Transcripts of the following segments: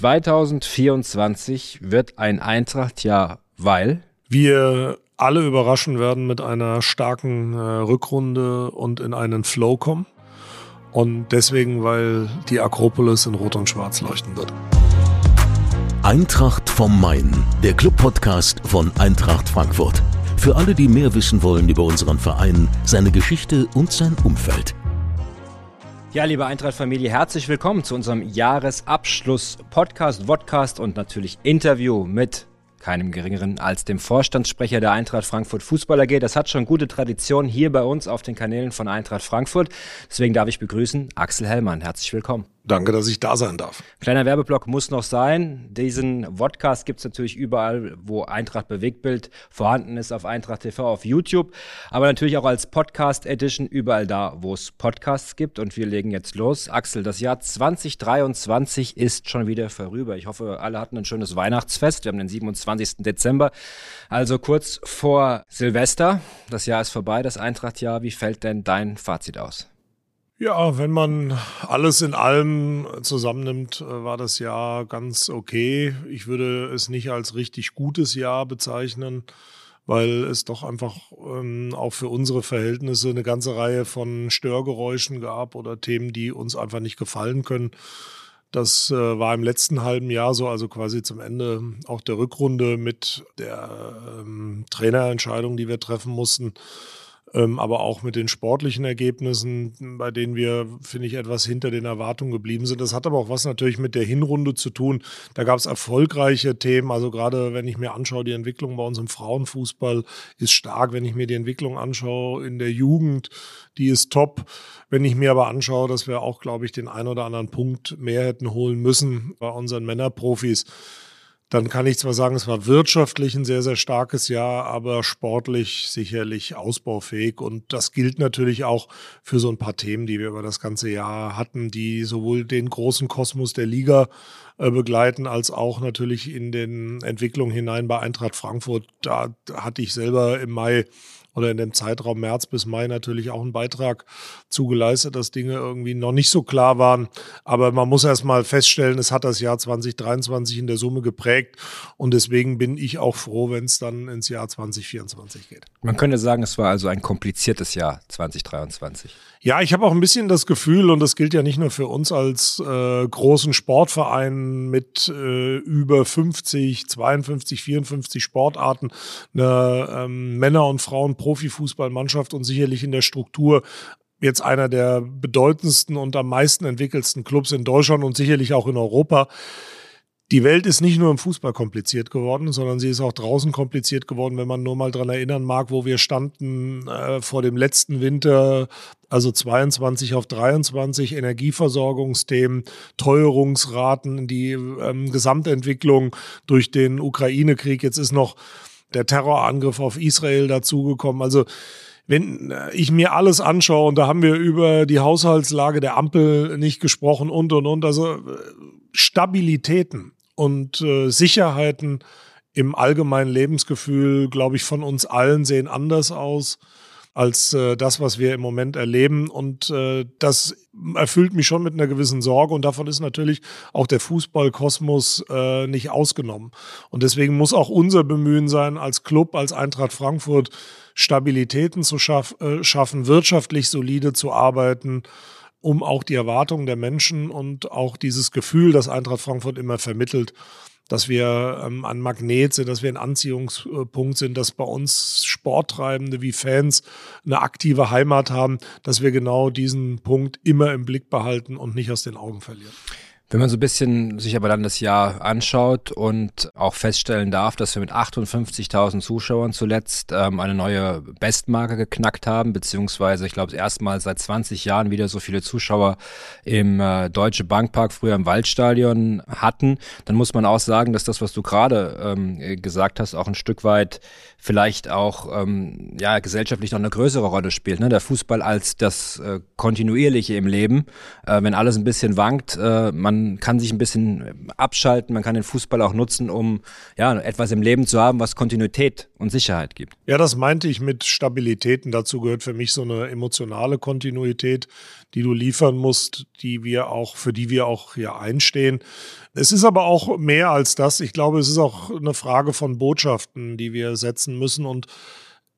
2024 wird ein Eintracht-Jahr, weil wir alle überraschen werden mit einer starken äh, Rückrunde und in einen Flow kommen. Und deswegen, weil die Akropolis in Rot und Schwarz leuchten wird. Eintracht vom Main, der Club-Podcast von Eintracht Frankfurt. Für alle, die mehr wissen wollen über unseren Verein, seine Geschichte und sein Umfeld. Ja, liebe Eintracht-Familie, herzlich willkommen zu unserem Jahresabschluss-Podcast, Vodcast und natürlich Interview mit keinem geringeren als dem Vorstandssprecher der Eintracht Frankfurt Fußball AG. Das hat schon gute Tradition hier bei uns auf den Kanälen von Eintracht Frankfurt. Deswegen darf ich begrüßen Axel Hellmann. Herzlich willkommen. Danke, dass ich da sein darf. Kleiner Werbeblock muss noch sein. Diesen Podcast gibt es natürlich überall, wo Eintracht Bewegtbild vorhanden ist, auf Eintracht TV, auf YouTube, aber natürlich auch als Podcast Edition überall da, wo es Podcasts gibt. Und wir legen jetzt los. Axel, das Jahr 2023 ist schon wieder vorüber. Ich hoffe, alle hatten ein schönes Weihnachtsfest. Wir haben den 27. Dezember, also kurz vor Silvester. Das Jahr ist vorbei, das Eintrachtjahr. Wie fällt denn dein Fazit aus? Ja, wenn man alles in allem zusammennimmt, äh, war das Jahr ganz okay. Ich würde es nicht als richtig gutes Jahr bezeichnen, weil es doch einfach ähm, auch für unsere Verhältnisse eine ganze Reihe von Störgeräuschen gab oder Themen, die uns einfach nicht gefallen können. Das äh, war im letzten halben Jahr so, also quasi zum Ende auch der Rückrunde mit der ähm, Trainerentscheidung, die wir treffen mussten aber auch mit den sportlichen Ergebnissen, bei denen wir, finde ich, etwas hinter den Erwartungen geblieben sind. Das hat aber auch was natürlich mit der Hinrunde zu tun. Da gab es erfolgreiche Themen. Also gerade wenn ich mir anschaue, die Entwicklung bei uns im Frauenfußball ist stark. Wenn ich mir die Entwicklung anschaue in der Jugend, die ist top. Wenn ich mir aber anschaue, dass wir auch, glaube ich, den einen oder anderen Punkt mehr hätten holen müssen bei unseren Männerprofis, dann kann ich zwar sagen, es war wirtschaftlich ein sehr, sehr starkes Jahr, aber sportlich sicherlich ausbaufähig. Und das gilt natürlich auch für so ein paar Themen, die wir über das ganze Jahr hatten, die sowohl den großen Kosmos der Liga äh, begleiten, als auch natürlich in den Entwicklungen hinein bei Eintracht Frankfurt. Da hatte ich selber im Mai oder in dem Zeitraum März bis Mai natürlich auch einen Beitrag zugeleistet, dass Dinge irgendwie noch nicht so klar waren. Aber man muss erst mal feststellen, es hat das Jahr 2023 in der Summe geprägt und deswegen bin ich auch froh, wenn es dann ins Jahr 2024 geht. Man könnte sagen, es war also ein kompliziertes Jahr 2023. Ja, ich habe auch ein bisschen das Gefühl, und das gilt ja nicht nur für uns als äh, großen Sportverein mit äh, über 50, 52, 54 Sportarten, eine ähm, Männer- und Frauen-Profifußballmannschaft und sicherlich in der Struktur jetzt einer der bedeutendsten und am meisten entwickelsten Clubs in Deutschland und sicherlich auch in Europa die Welt ist nicht nur im Fußball kompliziert geworden, sondern sie ist auch draußen kompliziert geworden, wenn man nur mal dran erinnern mag, wo wir standen äh, vor dem letzten Winter, also 22 auf 23, Energieversorgungsthemen, Teuerungsraten, die ähm, Gesamtentwicklung durch den Ukraine-Krieg. Jetzt ist noch der Terrorangriff auf Israel dazugekommen. Also wenn äh, ich mir alles anschaue, und da haben wir über die Haushaltslage der Ampel nicht gesprochen und und und, also äh, Stabilitäten und äh, Sicherheiten im allgemeinen Lebensgefühl, glaube ich, von uns allen sehen anders aus als äh, das, was wir im Moment erleben. Und äh, das erfüllt mich schon mit einer gewissen Sorge. Und davon ist natürlich auch der Fußballkosmos äh, nicht ausgenommen. Und deswegen muss auch unser Bemühen sein, als Club, als Eintracht Frankfurt, Stabilitäten zu schaff, äh, schaffen, wirtschaftlich solide zu arbeiten um auch die Erwartungen der Menschen und auch dieses Gefühl, das Eintracht Frankfurt immer vermittelt, dass wir ähm, ein Magnet sind, dass wir ein Anziehungspunkt sind, dass bei uns Sporttreibende wie Fans eine aktive Heimat haben, dass wir genau diesen Punkt immer im Blick behalten und nicht aus den Augen verlieren. Wenn man so ein bisschen sich aber dann das Jahr anschaut und auch feststellen darf, dass wir mit 58.000 Zuschauern zuletzt ähm, eine neue Bestmarke geknackt haben, beziehungsweise ich glaube erstmal seit 20 Jahren wieder so viele Zuschauer im äh, Deutsche Bankpark, früher im Waldstadion hatten, dann muss man auch sagen, dass das, was du gerade ähm, gesagt hast, auch ein Stück weit vielleicht auch ähm, ja gesellschaftlich noch eine größere Rolle spielt. Ne? Der Fußball als das äh, kontinuierliche im Leben, äh, wenn alles ein bisschen wankt, äh, man kann sich ein bisschen abschalten, man kann den Fußball auch nutzen, um ja, etwas im Leben zu haben, was Kontinuität und Sicherheit gibt. Ja, das meinte ich mit Stabilitäten. Dazu gehört für mich so eine emotionale Kontinuität, die du liefern musst, die wir auch, für die wir auch hier einstehen. Es ist aber auch mehr als das. Ich glaube, es ist auch eine Frage von Botschaften, die wir setzen müssen und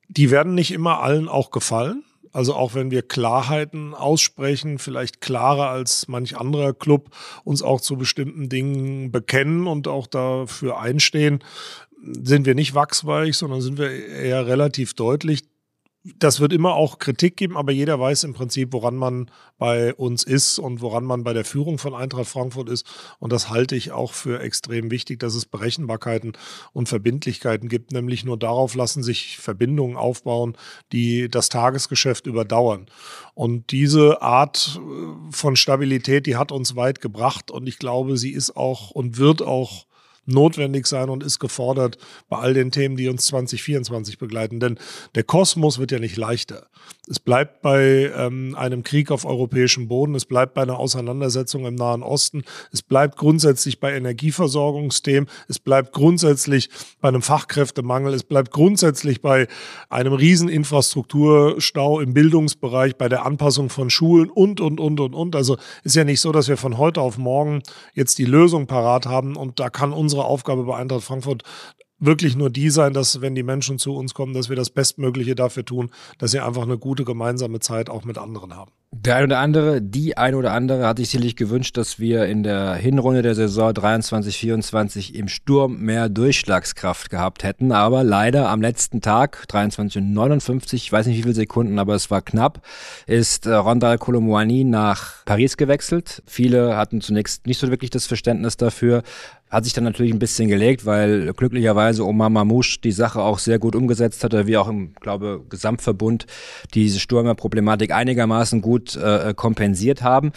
die werden nicht immer allen auch gefallen. Also auch wenn wir Klarheiten aussprechen, vielleicht klarer als manch anderer Club, uns auch zu bestimmten Dingen bekennen und auch dafür einstehen, sind wir nicht wachsweich, sondern sind wir eher relativ deutlich das wird immer auch Kritik geben, aber jeder weiß im Prinzip, woran man bei uns ist und woran man bei der Führung von Eintracht Frankfurt ist. Und das halte ich auch für extrem wichtig, dass es Berechenbarkeiten und Verbindlichkeiten gibt. Nämlich nur darauf lassen sich Verbindungen aufbauen, die das Tagesgeschäft überdauern. Und diese Art äh, von Stabilität, die hat uns weit gebracht. Und ich glaube, sie ist auch und wird auch notwendig sein und ist gefordert bei all den Themen, die uns 2024 begleiten. Denn der Kosmos wird ja nicht leichter. Es bleibt bei ähm, einem Krieg auf europäischem Boden, es bleibt bei einer Auseinandersetzung im Nahen Osten, es bleibt grundsätzlich bei Energieversorgungsthemen, es bleibt grundsätzlich bei einem Fachkräftemangel, es bleibt grundsätzlich bei einem riesen Infrastrukturstau im Bildungsbereich, bei der Anpassung von Schulen und, und, und, und, und. Also ist ja nicht so, dass wir von heute auf morgen jetzt die Lösung parat haben und da kann unser unsere Aufgabe bei Eintracht Frankfurt wirklich nur die sein, dass wenn die Menschen zu uns kommen, dass wir das Bestmögliche dafür tun, dass sie einfach eine gute gemeinsame Zeit auch mit anderen haben. Der eine oder andere, die eine oder andere hat sich sicherlich gewünscht, dass wir in der Hinrunde der Saison 23-24 im Sturm mehr Durchschlagskraft gehabt hätten. Aber leider am letzten Tag, 23-59, ich weiß nicht wie viele Sekunden, aber es war knapp, ist äh, Rondal Colomouani nach Paris gewechselt. Viele hatten zunächst nicht so wirklich das Verständnis dafür, hat sich dann natürlich ein bisschen gelegt, weil glücklicherweise Omar Mamouche die Sache auch sehr gut umgesetzt hatte, wie auch im, glaube Gesamtverbund diese Stürmerproblematik einigermaßen gut äh, kompensiert haben.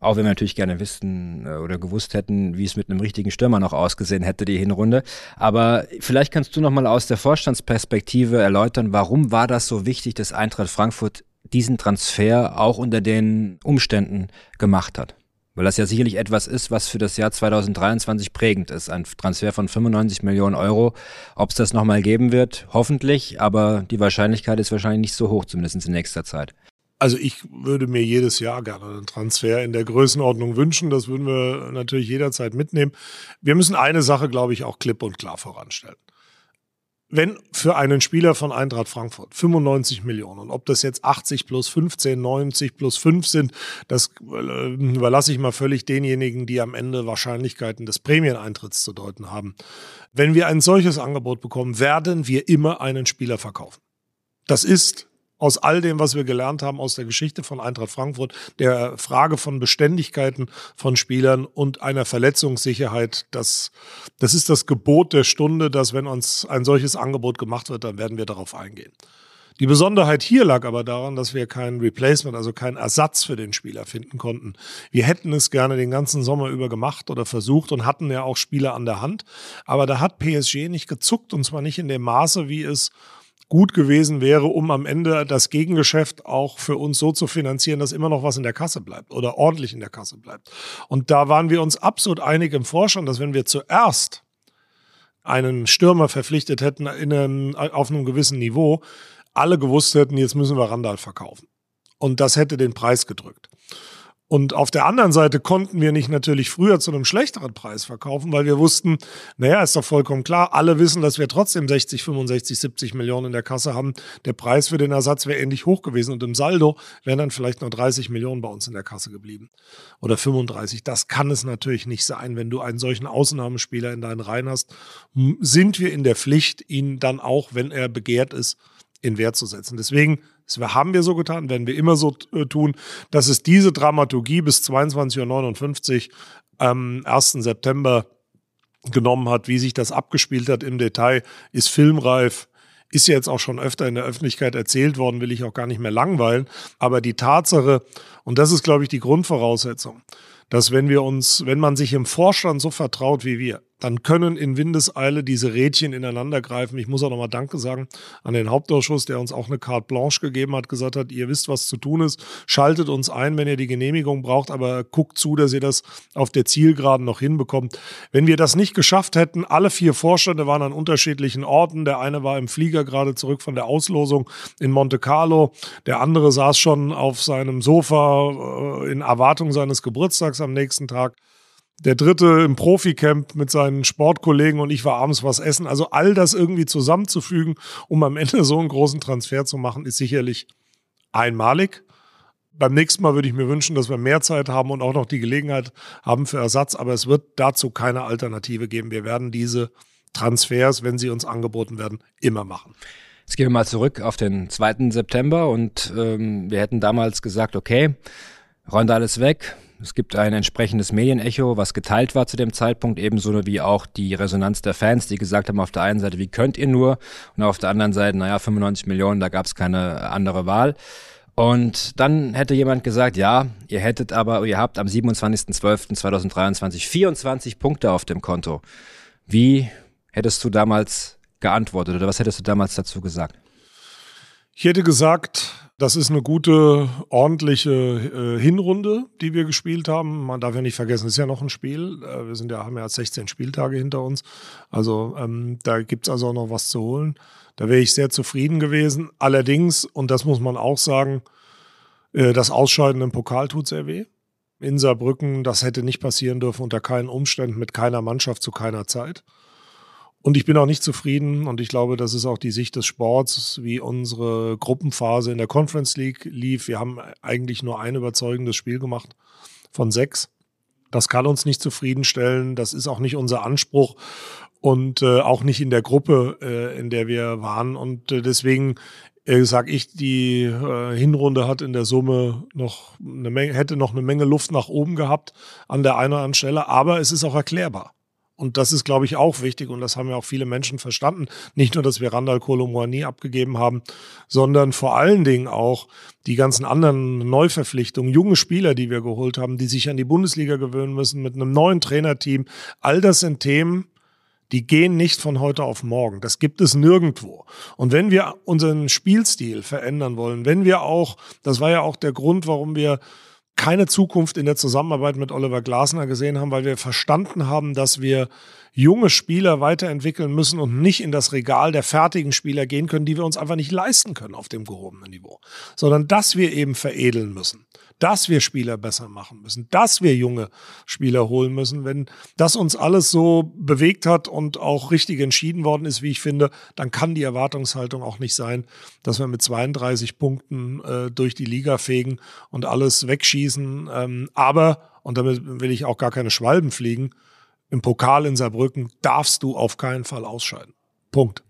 Auch wenn wir natürlich gerne wissen äh, oder gewusst hätten, wie es mit einem richtigen Stürmer noch ausgesehen hätte, die Hinrunde. Aber vielleicht kannst du noch mal aus der Vorstandsperspektive erläutern, warum war das so wichtig, dass Eintracht Frankfurt diesen Transfer auch unter den Umständen gemacht hat? Weil das ja sicherlich etwas ist, was für das Jahr 2023 prägend ist. Ein Transfer von 95 Millionen Euro. Ob es das nochmal geben wird, hoffentlich, aber die Wahrscheinlichkeit ist wahrscheinlich nicht so hoch, zumindest in nächster Zeit. Also ich würde mir jedes Jahr gerne einen Transfer in der Größenordnung wünschen. Das würden wir natürlich jederzeit mitnehmen. Wir müssen eine Sache, glaube ich, auch klipp und klar voranstellen wenn für einen Spieler von Eintracht Frankfurt 95 Millionen, ob das jetzt 80 plus 15, 90 plus 5 sind, das äh, überlasse ich mal völlig denjenigen, die am Ende Wahrscheinlichkeiten des Prämieneintritts zu deuten haben. Wenn wir ein solches Angebot bekommen, werden wir immer einen Spieler verkaufen. Das ist aus all dem, was wir gelernt haben aus der Geschichte von Eintracht Frankfurt, der Frage von Beständigkeiten von Spielern und einer Verletzungssicherheit, das, das ist das Gebot der Stunde, dass wenn uns ein solches Angebot gemacht wird, dann werden wir darauf eingehen. Die Besonderheit hier lag aber daran, dass wir kein Replacement, also keinen Ersatz für den Spieler finden konnten. Wir hätten es gerne den ganzen Sommer über gemacht oder versucht und hatten ja auch Spieler an der Hand. Aber da hat PSG nicht gezuckt und zwar nicht in dem Maße, wie es gut gewesen wäre, um am Ende das Gegengeschäft auch für uns so zu finanzieren, dass immer noch was in der Kasse bleibt oder ordentlich in der Kasse bleibt. Und da waren wir uns absolut einig im Vorstand, dass wenn wir zuerst einen Stürmer verpflichtet hätten in einem, auf einem gewissen Niveau, alle gewusst hätten, jetzt müssen wir Randall verkaufen. Und das hätte den Preis gedrückt. Und auf der anderen Seite konnten wir nicht natürlich früher zu einem schlechteren Preis verkaufen, weil wir wussten, naja, ist doch vollkommen klar, alle wissen, dass wir trotzdem 60, 65, 70 Millionen in der Kasse haben. Der Preis für den Ersatz wäre ähnlich hoch gewesen und im Saldo wären dann vielleicht nur 30 Millionen bei uns in der Kasse geblieben. Oder 35. Das kann es natürlich nicht sein. Wenn du einen solchen Ausnahmespieler in deinen Reihen hast, sind wir in der Pflicht, ihn dann auch, wenn er begehrt ist, in Wert zu setzen. Deswegen das haben wir so getan, werden wir immer so äh, tun, dass es diese Dramaturgie bis 22.59 Uhr am 1. September genommen hat, wie sich das abgespielt hat im Detail, ist filmreif, ist jetzt auch schon öfter in der Öffentlichkeit erzählt worden, will ich auch gar nicht mehr langweilen. Aber die Tatsache, und das ist, glaube ich, die Grundvoraussetzung, dass wenn wir uns, wenn man sich im Vorstand so vertraut wie wir, dann können in Windeseile diese Rädchen ineinander greifen. Ich muss auch nochmal Danke sagen an den Hauptausschuss, der uns auch eine Carte Blanche gegeben hat, gesagt hat, ihr wisst, was zu tun ist, schaltet uns ein, wenn ihr die Genehmigung braucht, aber guckt zu, dass ihr das auf der Zielgeraden noch hinbekommt. Wenn wir das nicht geschafft hätten, alle vier Vorstände waren an unterschiedlichen Orten. Der eine war im Flieger gerade zurück von der Auslosung in Monte Carlo, der andere saß schon auf seinem Sofa äh, in Erwartung seines Geburtstags am nächsten Tag der dritte im Proficamp mit seinen Sportkollegen und ich war abends was essen. Also all das irgendwie zusammenzufügen, um am Ende so einen großen Transfer zu machen, ist sicherlich einmalig. Beim nächsten Mal würde ich mir wünschen, dass wir mehr Zeit haben und auch noch die Gelegenheit haben für Ersatz. Aber es wird dazu keine Alternative geben. Wir werden diese Transfers, wenn sie uns angeboten werden, immer machen. Jetzt gehen wir mal zurück auf den 2. September und ähm, wir hätten damals gesagt, okay, räumt alles weg, es gibt ein entsprechendes Medienecho, was geteilt war zu dem Zeitpunkt, ebenso wie auch die Resonanz der Fans, die gesagt haben, auf der einen Seite, wie könnt ihr nur? Und auf der anderen Seite, naja, 95 Millionen, da gab es keine andere Wahl. Und dann hätte jemand gesagt, ja, ihr hättet aber, ihr habt am 27.12.2023 24 Punkte auf dem Konto. Wie hättest du damals geantwortet oder was hättest du damals dazu gesagt? Ich hätte gesagt, das ist eine gute, ordentliche äh, Hinrunde, die wir gespielt haben. Man darf ja nicht vergessen, es ist ja noch ein Spiel. Äh, wir sind ja, haben ja 16 Spieltage hinter uns. Also ähm, da gibt's also auch noch was zu holen. Da wäre ich sehr zufrieden gewesen. Allerdings, und das muss man auch sagen, äh, das Ausscheiden im Pokal tut sehr weh. In Saarbrücken, das hätte nicht passieren dürfen unter keinen Umständen, mit keiner Mannschaft zu keiner Zeit. Und ich bin auch nicht zufrieden und ich glaube, das ist auch die Sicht des Sports, wie unsere Gruppenphase in der Conference League lief. Wir haben eigentlich nur ein überzeugendes Spiel gemacht von sechs. Das kann uns nicht zufriedenstellen. Das ist auch nicht unser Anspruch und äh, auch nicht in der Gruppe, äh, in der wir waren. Und äh, deswegen äh, sage ich, die äh, Hinrunde hat in der Summe noch eine Menge, hätte noch eine Menge Luft nach oben gehabt an der einen oder anderen Stelle, aber es ist auch erklärbar. Und das ist, glaube ich, auch wichtig und das haben ja auch viele Menschen verstanden. Nicht nur, dass wir Randall Kolomouani abgegeben haben, sondern vor allen Dingen auch die ganzen anderen Neuverpflichtungen, junge Spieler, die wir geholt haben, die sich an die Bundesliga gewöhnen müssen mit einem neuen Trainerteam. All das sind Themen, die gehen nicht von heute auf morgen. Das gibt es nirgendwo. Und wenn wir unseren Spielstil verändern wollen, wenn wir auch, das war ja auch der Grund, warum wir keine Zukunft in der Zusammenarbeit mit Oliver Glasner gesehen haben, weil wir verstanden haben, dass wir junge Spieler weiterentwickeln müssen und nicht in das Regal der fertigen Spieler gehen können, die wir uns einfach nicht leisten können auf dem gehobenen Niveau, sondern dass wir eben veredeln müssen dass wir Spieler besser machen müssen, dass wir junge Spieler holen müssen. Wenn das uns alles so bewegt hat und auch richtig entschieden worden ist, wie ich finde, dann kann die Erwartungshaltung auch nicht sein, dass wir mit 32 Punkten äh, durch die Liga fegen und alles wegschießen. Ähm, aber, und damit will ich auch gar keine Schwalben fliegen, im Pokal in Saarbrücken darfst du auf keinen Fall ausscheiden. Punkt.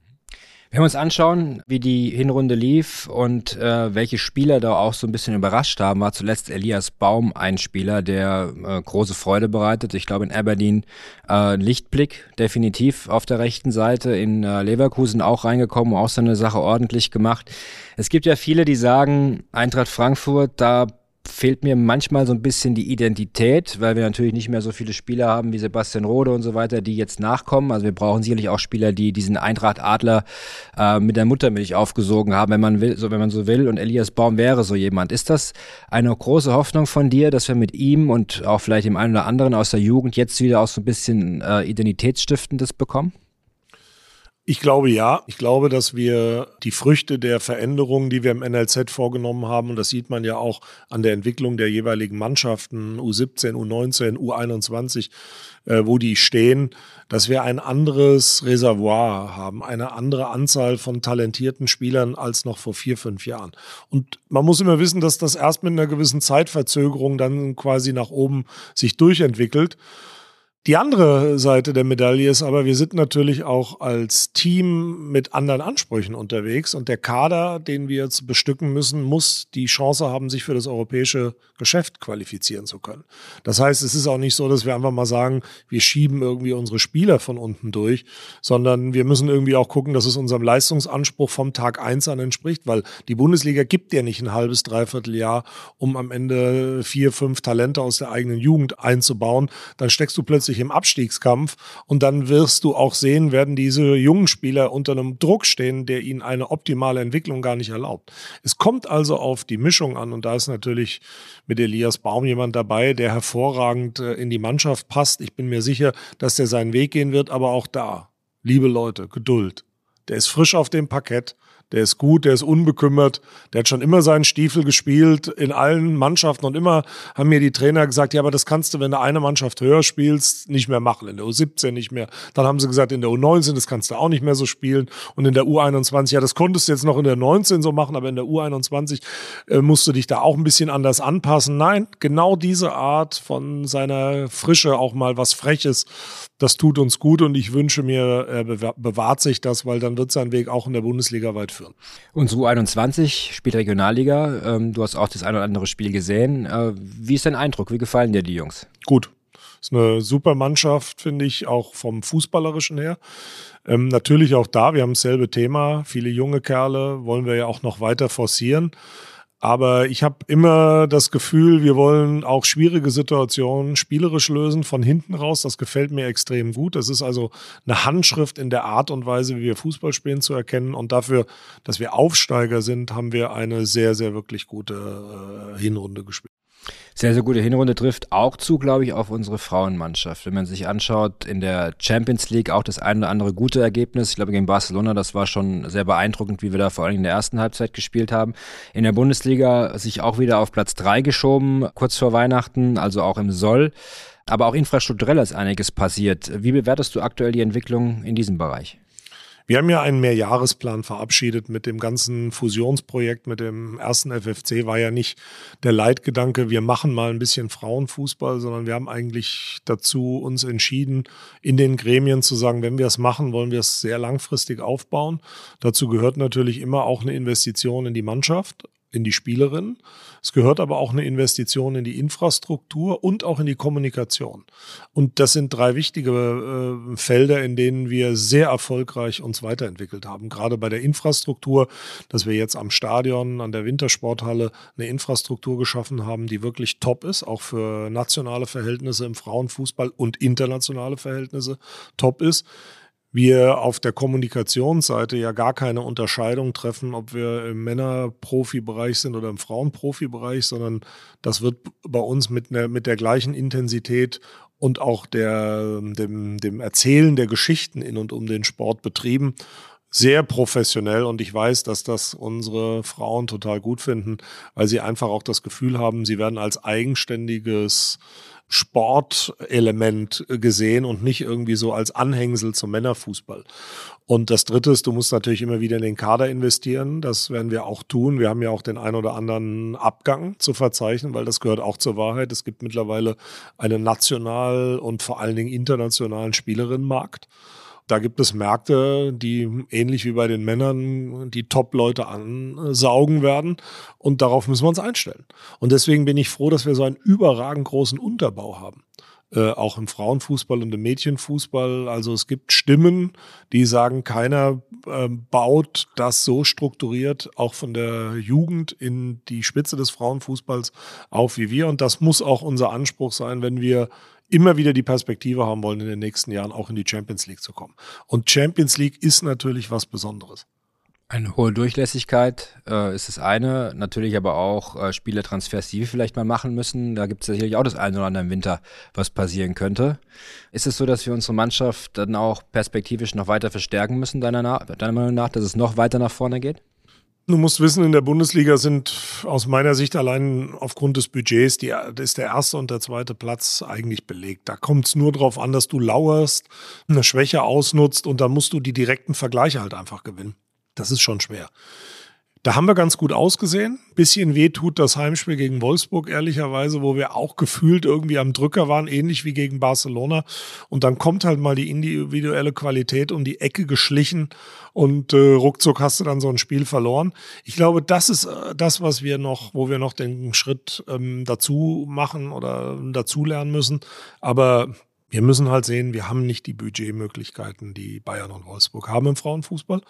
Wenn wir uns anschauen, wie die Hinrunde lief und äh, welche Spieler da auch so ein bisschen überrascht haben, war zuletzt Elias Baum ein Spieler, der äh, große Freude bereitet. Ich glaube in Aberdeen äh, Lichtblick definitiv auf der rechten Seite, in äh, Leverkusen auch reingekommen, auch seine Sache ordentlich gemacht. Es gibt ja viele, die sagen, Eintracht Frankfurt, da fehlt mir manchmal so ein bisschen die Identität, weil wir natürlich nicht mehr so viele Spieler haben wie Sebastian Rode und so weiter, die jetzt nachkommen. Also wir brauchen sicherlich auch Spieler, die diesen Eintracht Adler äh, mit der Muttermilch aufgesogen haben, wenn man will, so wenn man so will. Und Elias Baum wäre so jemand. Ist das eine große Hoffnung von dir, dass wir mit ihm und auch vielleicht dem einen oder anderen aus der Jugend jetzt wieder auch so ein bisschen äh, Identitätsstiftendes bekommen? Ich glaube ja. Ich glaube, dass wir die Früchte der Veränderungen, die wir im NLZ vorgenommen haben, und das sieht man ja auch an der Entwicklung der jeweiligen Mannschaften, U17, U19, U21, äh, wo die stehen, dass wir ein anderes Reservoir haben, eine andere Anzahl von talentierten Spielern als noch vor vier, fünf Jahren. Und man muss immer wissen, dass das erst mit einer gewissen Zeitverzögerung dann quasi nach oben sich durchentwickelt. Die andere Seite der Medaille ist aber, wir sind natürlich auch als Team mit anderen Ansprüchen unterwegs und der Kader, den wir jetzt bestücken müssen, muss die Chance haben, sich für das europäische Geschäft qualifizieren zu können. Das heißt, es ist auch nicht so, dass wir einfach mal sagen, wir schieben irgendwie unsere Spieler von unten durch, sondern wir müssen irgendwie auch gucken, dass es unserem Leistungsanspruch vom Tag eins an entspricht, weil die Bundesliga gibt ja nicht ein halbes, dreiviertel Jahr, um am Ende vier, fünf Talente aus der eigenen Jugend einzubauen. Dann steckst du plötzlich wirklich im Abstiegskampf. Und dann wirst du auch sehen, werden diese jungen Spieler unter einem Druck stehen, der ihnen eine optimale Entwicklung gar nicht erlaubt. Es kommt also auf die Mischung an und da ist natürlich mit Elias Baum jemand dabei, der hervorragend äh, in die Mannschaft passt. Ich bin mir sicher, dass der seinen Weg gehen wird, aber auch da, liebe Leute, Geduld. Der ist frisch auf dem Parkett der ist gut, der ist unbekümmert, der hat schon immer seinen Stiefel gespielt in allen Mannschaften und immer haben mir die Trainer gesagt, ja, aber das kannst du, wenn du eine Mannschaft höher spielst, nicht mehr machen, in der U17 nicht mehr. Dann haben sie gesagt, in der U19, das kannst du auch nicht mehr so spielen und in der U21, ja, das konntest du jetzt noch in der 19 so machen, aber in der U21 äh, musst du dich da auch ein bisschen anders anpassen. Nein, genau diese Art von seiner Frische, auch mal was Freches, das tut uns gut und ich wünsche mir, er bewahrt sich das, weil dann wird sein Weg auch in der Bundesliga weit führen. Unsere U21 spielt Regionalliga. Ähm, du hast auch das ein oder andere Spiel gesehen. Äh, wie ist dein Eindruck? Wie gefallen dir die Jungs? Gut. Ist eine super Mannschaft, finde ich, auch vom Fußballerischen her. Ähm, natürlich auch da, wir haben dasselbe Thema. Viele junge Kerle wollen wir ja auch noch weiter forcieren. Aber ich habe immer das Gefühl, wir wollen auch schwierige Situationen spielerisch lösen von hinten raus. Das gefällt mir extrem gut. Das ist also eine Handschrift in der Art und Weise, wie wir Fußball spielen, zu erkennen. Und dafür, dass wir Aufsteiger sind, haben wir eine sehr, sehr wirklich gute äh, Hinrunde gespielt sehr, sehr gute Hinrunde trifft auch zu, glaube ich, auf unsere Frauenmannschaft. Wenn man sich anschaut, in der Champions League auch das eine oder andere gute Ergebnis. Ich glaube, gegen Barcelona, das war schon sehr beeindruckend, wie wir da vor allem in der ersten Halbzeit gespielt haben. In der Bundesliga sich auch wieder auf Platz drei geschoben, kurz vor Weihnachten, also auch im Soll. Aber auch infrastrukturell ist einiges passiert. Wie bewertest du aktuell die Entwicklung in diesem Bereich? Wir haben ja einen Mehrjahresplan verabschiedet mit dem ganzen Fusionsprojekt, mit dem ersten FFC war ja nicht der Leitgedanke, wir machen mal ein bisschen Frauenfußball, sondern wir haben eigentlich dazu uns entschieden, in den Gremien zu sagen, wenn wir es machen, wollen wir es sehr langfristig aufbauen. Dazu gehört natürlich immer auch eine Investition in die Mannschaft, in die Spielerin. Es gehört aber auch eine Investition in die Infrastruktur und auch in die Kommunikation. Und das sind drei wichtige äh, Felder, in denen wir sehr erfolgreich uns weiterentwickelt haben. Gerade bei der Infrastruktur, dass wir jetzt am Stadion, an der Wintersporthalle eine Infrastruktur geschaffen haben, die wirklich top ist, auch für nationale Verhältnisse im Frauenfußball und internationale Verhältnisse top ist wir auf der Kommunikationsseite ja gar keine Unterscheidung treffen, ob wir im Männerprofibereich sind oder im Frauenprofibereich, sondern das wird bei uns mit, ne, mit der gleichen Intensität und auch der, dem, dem Erzählen der Geschichten in und um den Sport betrieben. Sehr professionell und ich weiß, dass das unsere Frauen total gut finden, weil sie einfach auch das Gefühl haben, sie werden als eigenständiges Sportelement gesehen und nicht irgendwie so als Anhängsel zum Männerfußball. Und das Dritte ist, du musst natürlich immer wieder in den Kader investieren. Das werden wir auch tun. Wir haben ja auch den ein oder anderen Abgang zu verzeichnen, weil das gehört auch zur Wahrheit. Es gibt mittlerweile einen national und vor allen Dingen internationalen Spielerinnenmarkt. Da gibt es Märkte, die ähnlich wie bei den Männern die Top-Leute ansaugen werden. Und darauf müssen wir uns einstellen. Und deswegen bin ich froh, dass wir so einen überragend großen Unterbau haben. Äh, auch im Frauenfußball und im Mädchenfußball. Also es gibt Stimmen, die sagen, keiner äh, baut das so strukturiert auch von der Jugend in die Spitze des Frauenfußballs auf wie wir. Und das muss auch unser Anspruch sein, wenn wir immer wieder die Perspektive haben wollen, in den nächsten Jahren auch in die Champions League zu kommen. Und Champions League ist natürlich was Besonderes. Eine hohe Durchlässigkeit äh, ist das eine, natürlich aber auch äh, Spielertransfers, die wir vielleicht mal machen müssen. Da gibt es sicherlich auch das eine oder andere im Winter, was passieren könnte. Ist es so, dass wir unsere Mannschaft dann auch perspektivisch noch weiter verstärken müssen, deiner, deiner Meinung nach, dass es noch weiter nach vorne geht? Du musst wissen, in der Bundesliga sind aus meiner Sicht allein aufgrund des Budgets die, ist der erste und der zweite Platz eigentlich belegt. Da kommt es nur darauf an, dass du lauerst, eine Schwäche ausnutzt und dann musst du die direkten Vergleiche halt einfach gewinnen. Das ist schon schwer. Da haben wir ganz gut ausgesehen. Bisschen weh tut das Heimspiel gegen Wolfsburg, ehrlicherweise, wo wir auch gefühlt irgendwie am Drücker waren, ähnlich wie gegen Barcelona. Und dann kommt halt mal die individuelle Qualität um die Ecke geschlichen und äh, ruckzuck hast du dann so ein Spiel verloren. Ich glaube, das ist äh, das, was wir noch, wo wir noch den Schritt ähm, dazu machen oder dazu lernen müssen. Aber Wir müssen halt sehen, wir haben nicht die Budgetmöglichkeiten, die Bayern und Wolfsburg haben im Frauenfußball.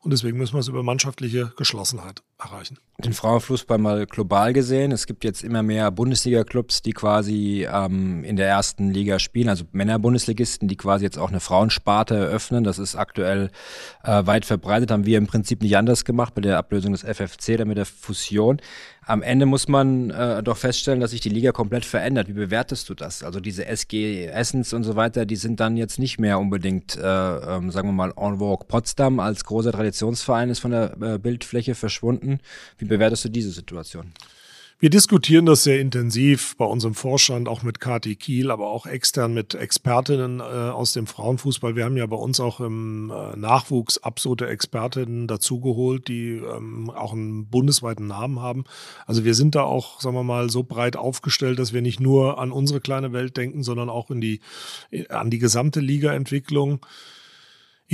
Und deswegen müssen wir es über mannschaftliche Geschlossenheit erreichen. Den Frauenfußball mal global gesehen. Es gibt jetzt immer mehr Bundesliga-Clubs, die quasi ähm, in der ersten Liga spielen, also Männer-Bundesligisten, die quasi jetzt auch eine Frauensparte eröffnen. Das ist aktuell äh, weit verbreitet. Haben wir im Prinzip nicht anders gemacht bei der Ablösung des FFC, dann mit der Fusion. Am Ende muss man äh, doch feststellen, dass sich die Liga komplett verändert. Wie bewertest du das? Also diese SG Essens und so weiter, die sind dann jetzt nicht mehr unbedingt, äh, ähm, sagen wir mal, en vogue. Potsdam als großer Traditionsverein ist von der äh, Bildfläche verschwunden. Wie bewertest du diese Situation? Wir diskutieren das sehr intensiv bei unserem Vorstand, auch mit Kati Kiel, aber auch extern mit Expertinnen äh, aus dem Frauenfußball. Wir haben ja bei uns auch im äh, Nachwuchs absolute Expertinnen dazugeholt, die ähm, auch einen bundesweiten Namen haben. Also wir sind da auch, sagen wir mal, so breit aufgestellt, dass wir nicht nur an unsere kleine Welt denken, sondern auch in die, an die gesamte Ligaentwicklung.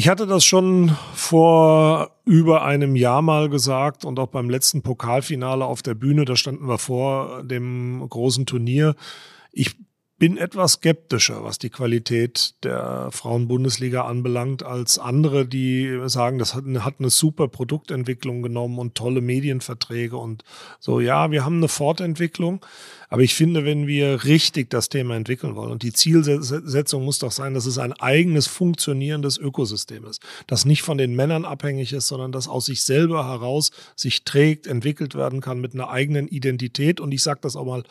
Ich hatte das schon vor über einem Jahr mal gesagt und auch beim letzten Pokalfinale auf der Bühne, da standen wir vor dem großen Turnier. Ich bin etwas skeptischer, was die Qualität der Frauenbundesliga anbelangt, als andere, die sagen, das hat hat eine super Produktentwicklung genommen und tolle Medienverträge und so. Ja, wir haben eine Fortentwicklung, aber ich finde, wenn wir richtig das Thema entwickeln wollen und die Zielsetzung muss doch sein, dass es ein eigenes funktionierendes Ökosystem ist, das nicht von den Männern abhängig ist, sondern das aus sich selber heraus sich trägt, entwickelt werden kann mit einer eigenen Identität und ich sage das auch mal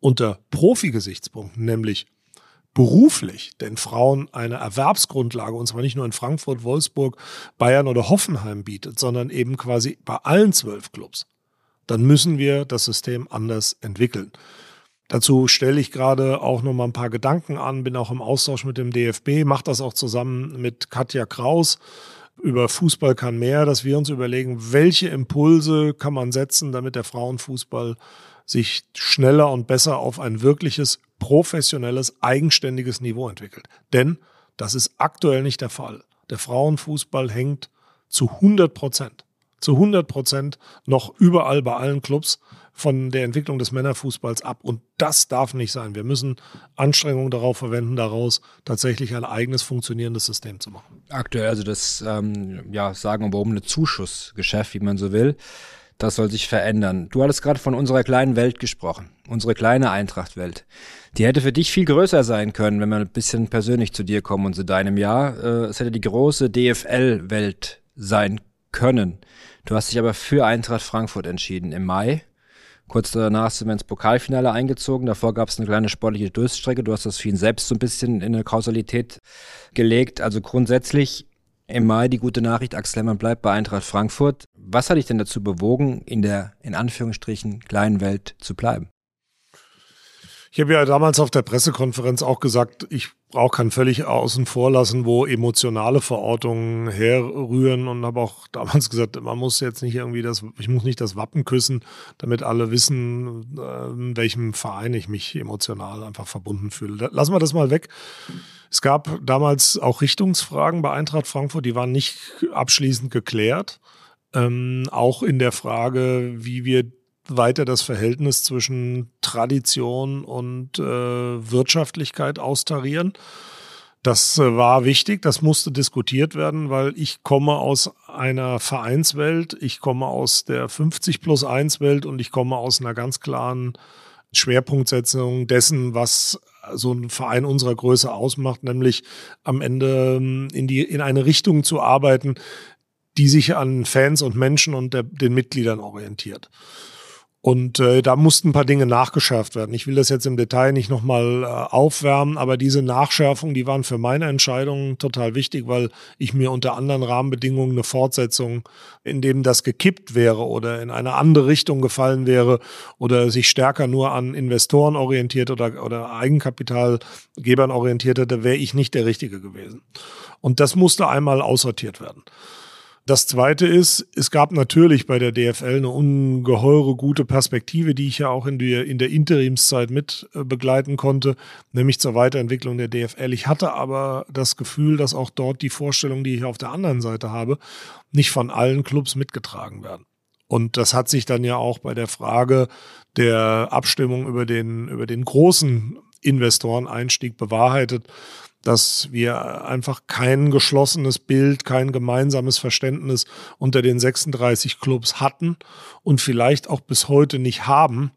unter Profi-Gesichtspunkten, nämlich beruflich, denn Frauen eine Erwerbsgrundlage, und zwar nicht nur in Frankfurt, Wolfsburg, Bayern oder Hoffenheim bietet, sondern eben quasi bei allen zwölf Clubs, dann müssen wir das System anders entwickeln. Dazu stelle ich gerade auch noch mal ein paar Gedanken an, bin auch im Austausch mit dem DFB, mache das auch zusammen mit Katja Kraus über Fußball kann mehr, dass wir uns überlegen, welche Impulse kann man setzen, damit der Frauenfußball sich schneller und besser auf ein wirkliches professionelles, eigenständiges Niveau entwickelt. Denn das ist aktuell nicht der Fall. Der Frauenfußball hängt zu 100 Prozent, zu 100 Prozent noch überall bei allen Clubs von der Entwicklung des Männerfußballs ab. Und das darf nicht sein. Wir müssen Anstrengungen darauf verwenden, daraus tatsächlich ein eigenes funktionierendes System zu machen. Aktuell also das, ähm, ja, sagen wir mal, um eine Zuschussgeschäft, wie man so will. Das soll sich verändern. Du hattest gerade von unserer kleinen Welt gesprochen. Unsere kleine Eintrachtwelt. Die hätte für dich viel größer sein können, wenn wir ein bisschen persönlich zu dir kommen und zu deinem Jahr. Äh, es hätte die große DFL-Welt sein können. Du hast dich aber für Eintracht Frankfurt entschieden im Mai. Kurz danach sind wir ins Pokalfinale eingezogen. Davor gab es eine kleine sportliche Durststrecke. Du hast das für ihn selbst so ein bisschen in eine Kausalität gelegt. Also grundsätzlich im Mai die gute Nachricht, Axel Hemmern bleibt bei Eintracht Frankfurt. Was hat dich denn dazu bewogen, in der, in Anführungsstrichen, kleinen Welt zu bleiben? Ich habe ja damals auf der Pressekonferenz auch gesagt, ich brauche kann völlig außen vor lassen, wo emotionale Verortungen herrühren und habe auch damals gesagt, man muss jetzt nicht irgendwie das, ich muss nicht das Wappen küssen, damit alle wissen, in welchem Verein ich mich emotional einfach verbunden fühle. Lassen wir das mal weg. Es gab damals auch Richtungsfragen bei Eintracht Frankfurt, die waren nicht abschließend geklärt. Ähm, auch in der Frage, wie wir weiter das Verhältnis zwischen Tradition und äh, Wirtschaftlichkeit austarieren. Das äh, war wichtig, das musste diskutiert werden, weil ich komme aus einer Vereinswelt, ich komme aus der 50 plus 1 Welt und ich komme aus einer ganz klaren Schwerpunktsetzung dessen, was so ein Verein unserer Größe ausmacht, nämlich am Ende ähm, in die, in eine Richtung zu arbeiten, die sich an Fans und Menschen und der, den Mitgliedern orientiert. Und äh, da mussten ein paar Dinge nachgeschärft werden. Ich will das jetzt im Detail nicht nochmal äh, aufwärmen, aber diese Nachschärfungen, die waren für meine Entscheidung total wichtig, weil ich mir unter anderen Rahmenbedingungen eine Fortsetzung, in dem das gekippt wäre oder in eine andere Richtung gefallen wäre oder sich stärker nur an Investoren orientiert oder, oder Eigenkapitalgebern orientiert hätte, wäre ich nicht der Richtige gewesen. Und das musste einmal aussortiert werden. Das zweite ist, es gab natürlich bei der DFL eine ungeheure gute Perspektive, die ich ja auch in der, in der Interimszeit mit äh, begleiten konnte, nämlich zur Weiterentwicklung der DFL. Ich hatte aber das Gefühl, dass auch dort die Vorstellungen, die ich auf der anderen Seite habe, nicht von allen Clubs mitgetragen werden. Und das hat sich dann ja auch bei der Frage der Abstimmung über den, über den großen Investoreneinstieg bewahrheitet, dass wir einfach kein geschlossenes Bild, kein gemeinsames Verständnis unter den 36 Clubs hatten und vielleicht auch bis heute nicht haben,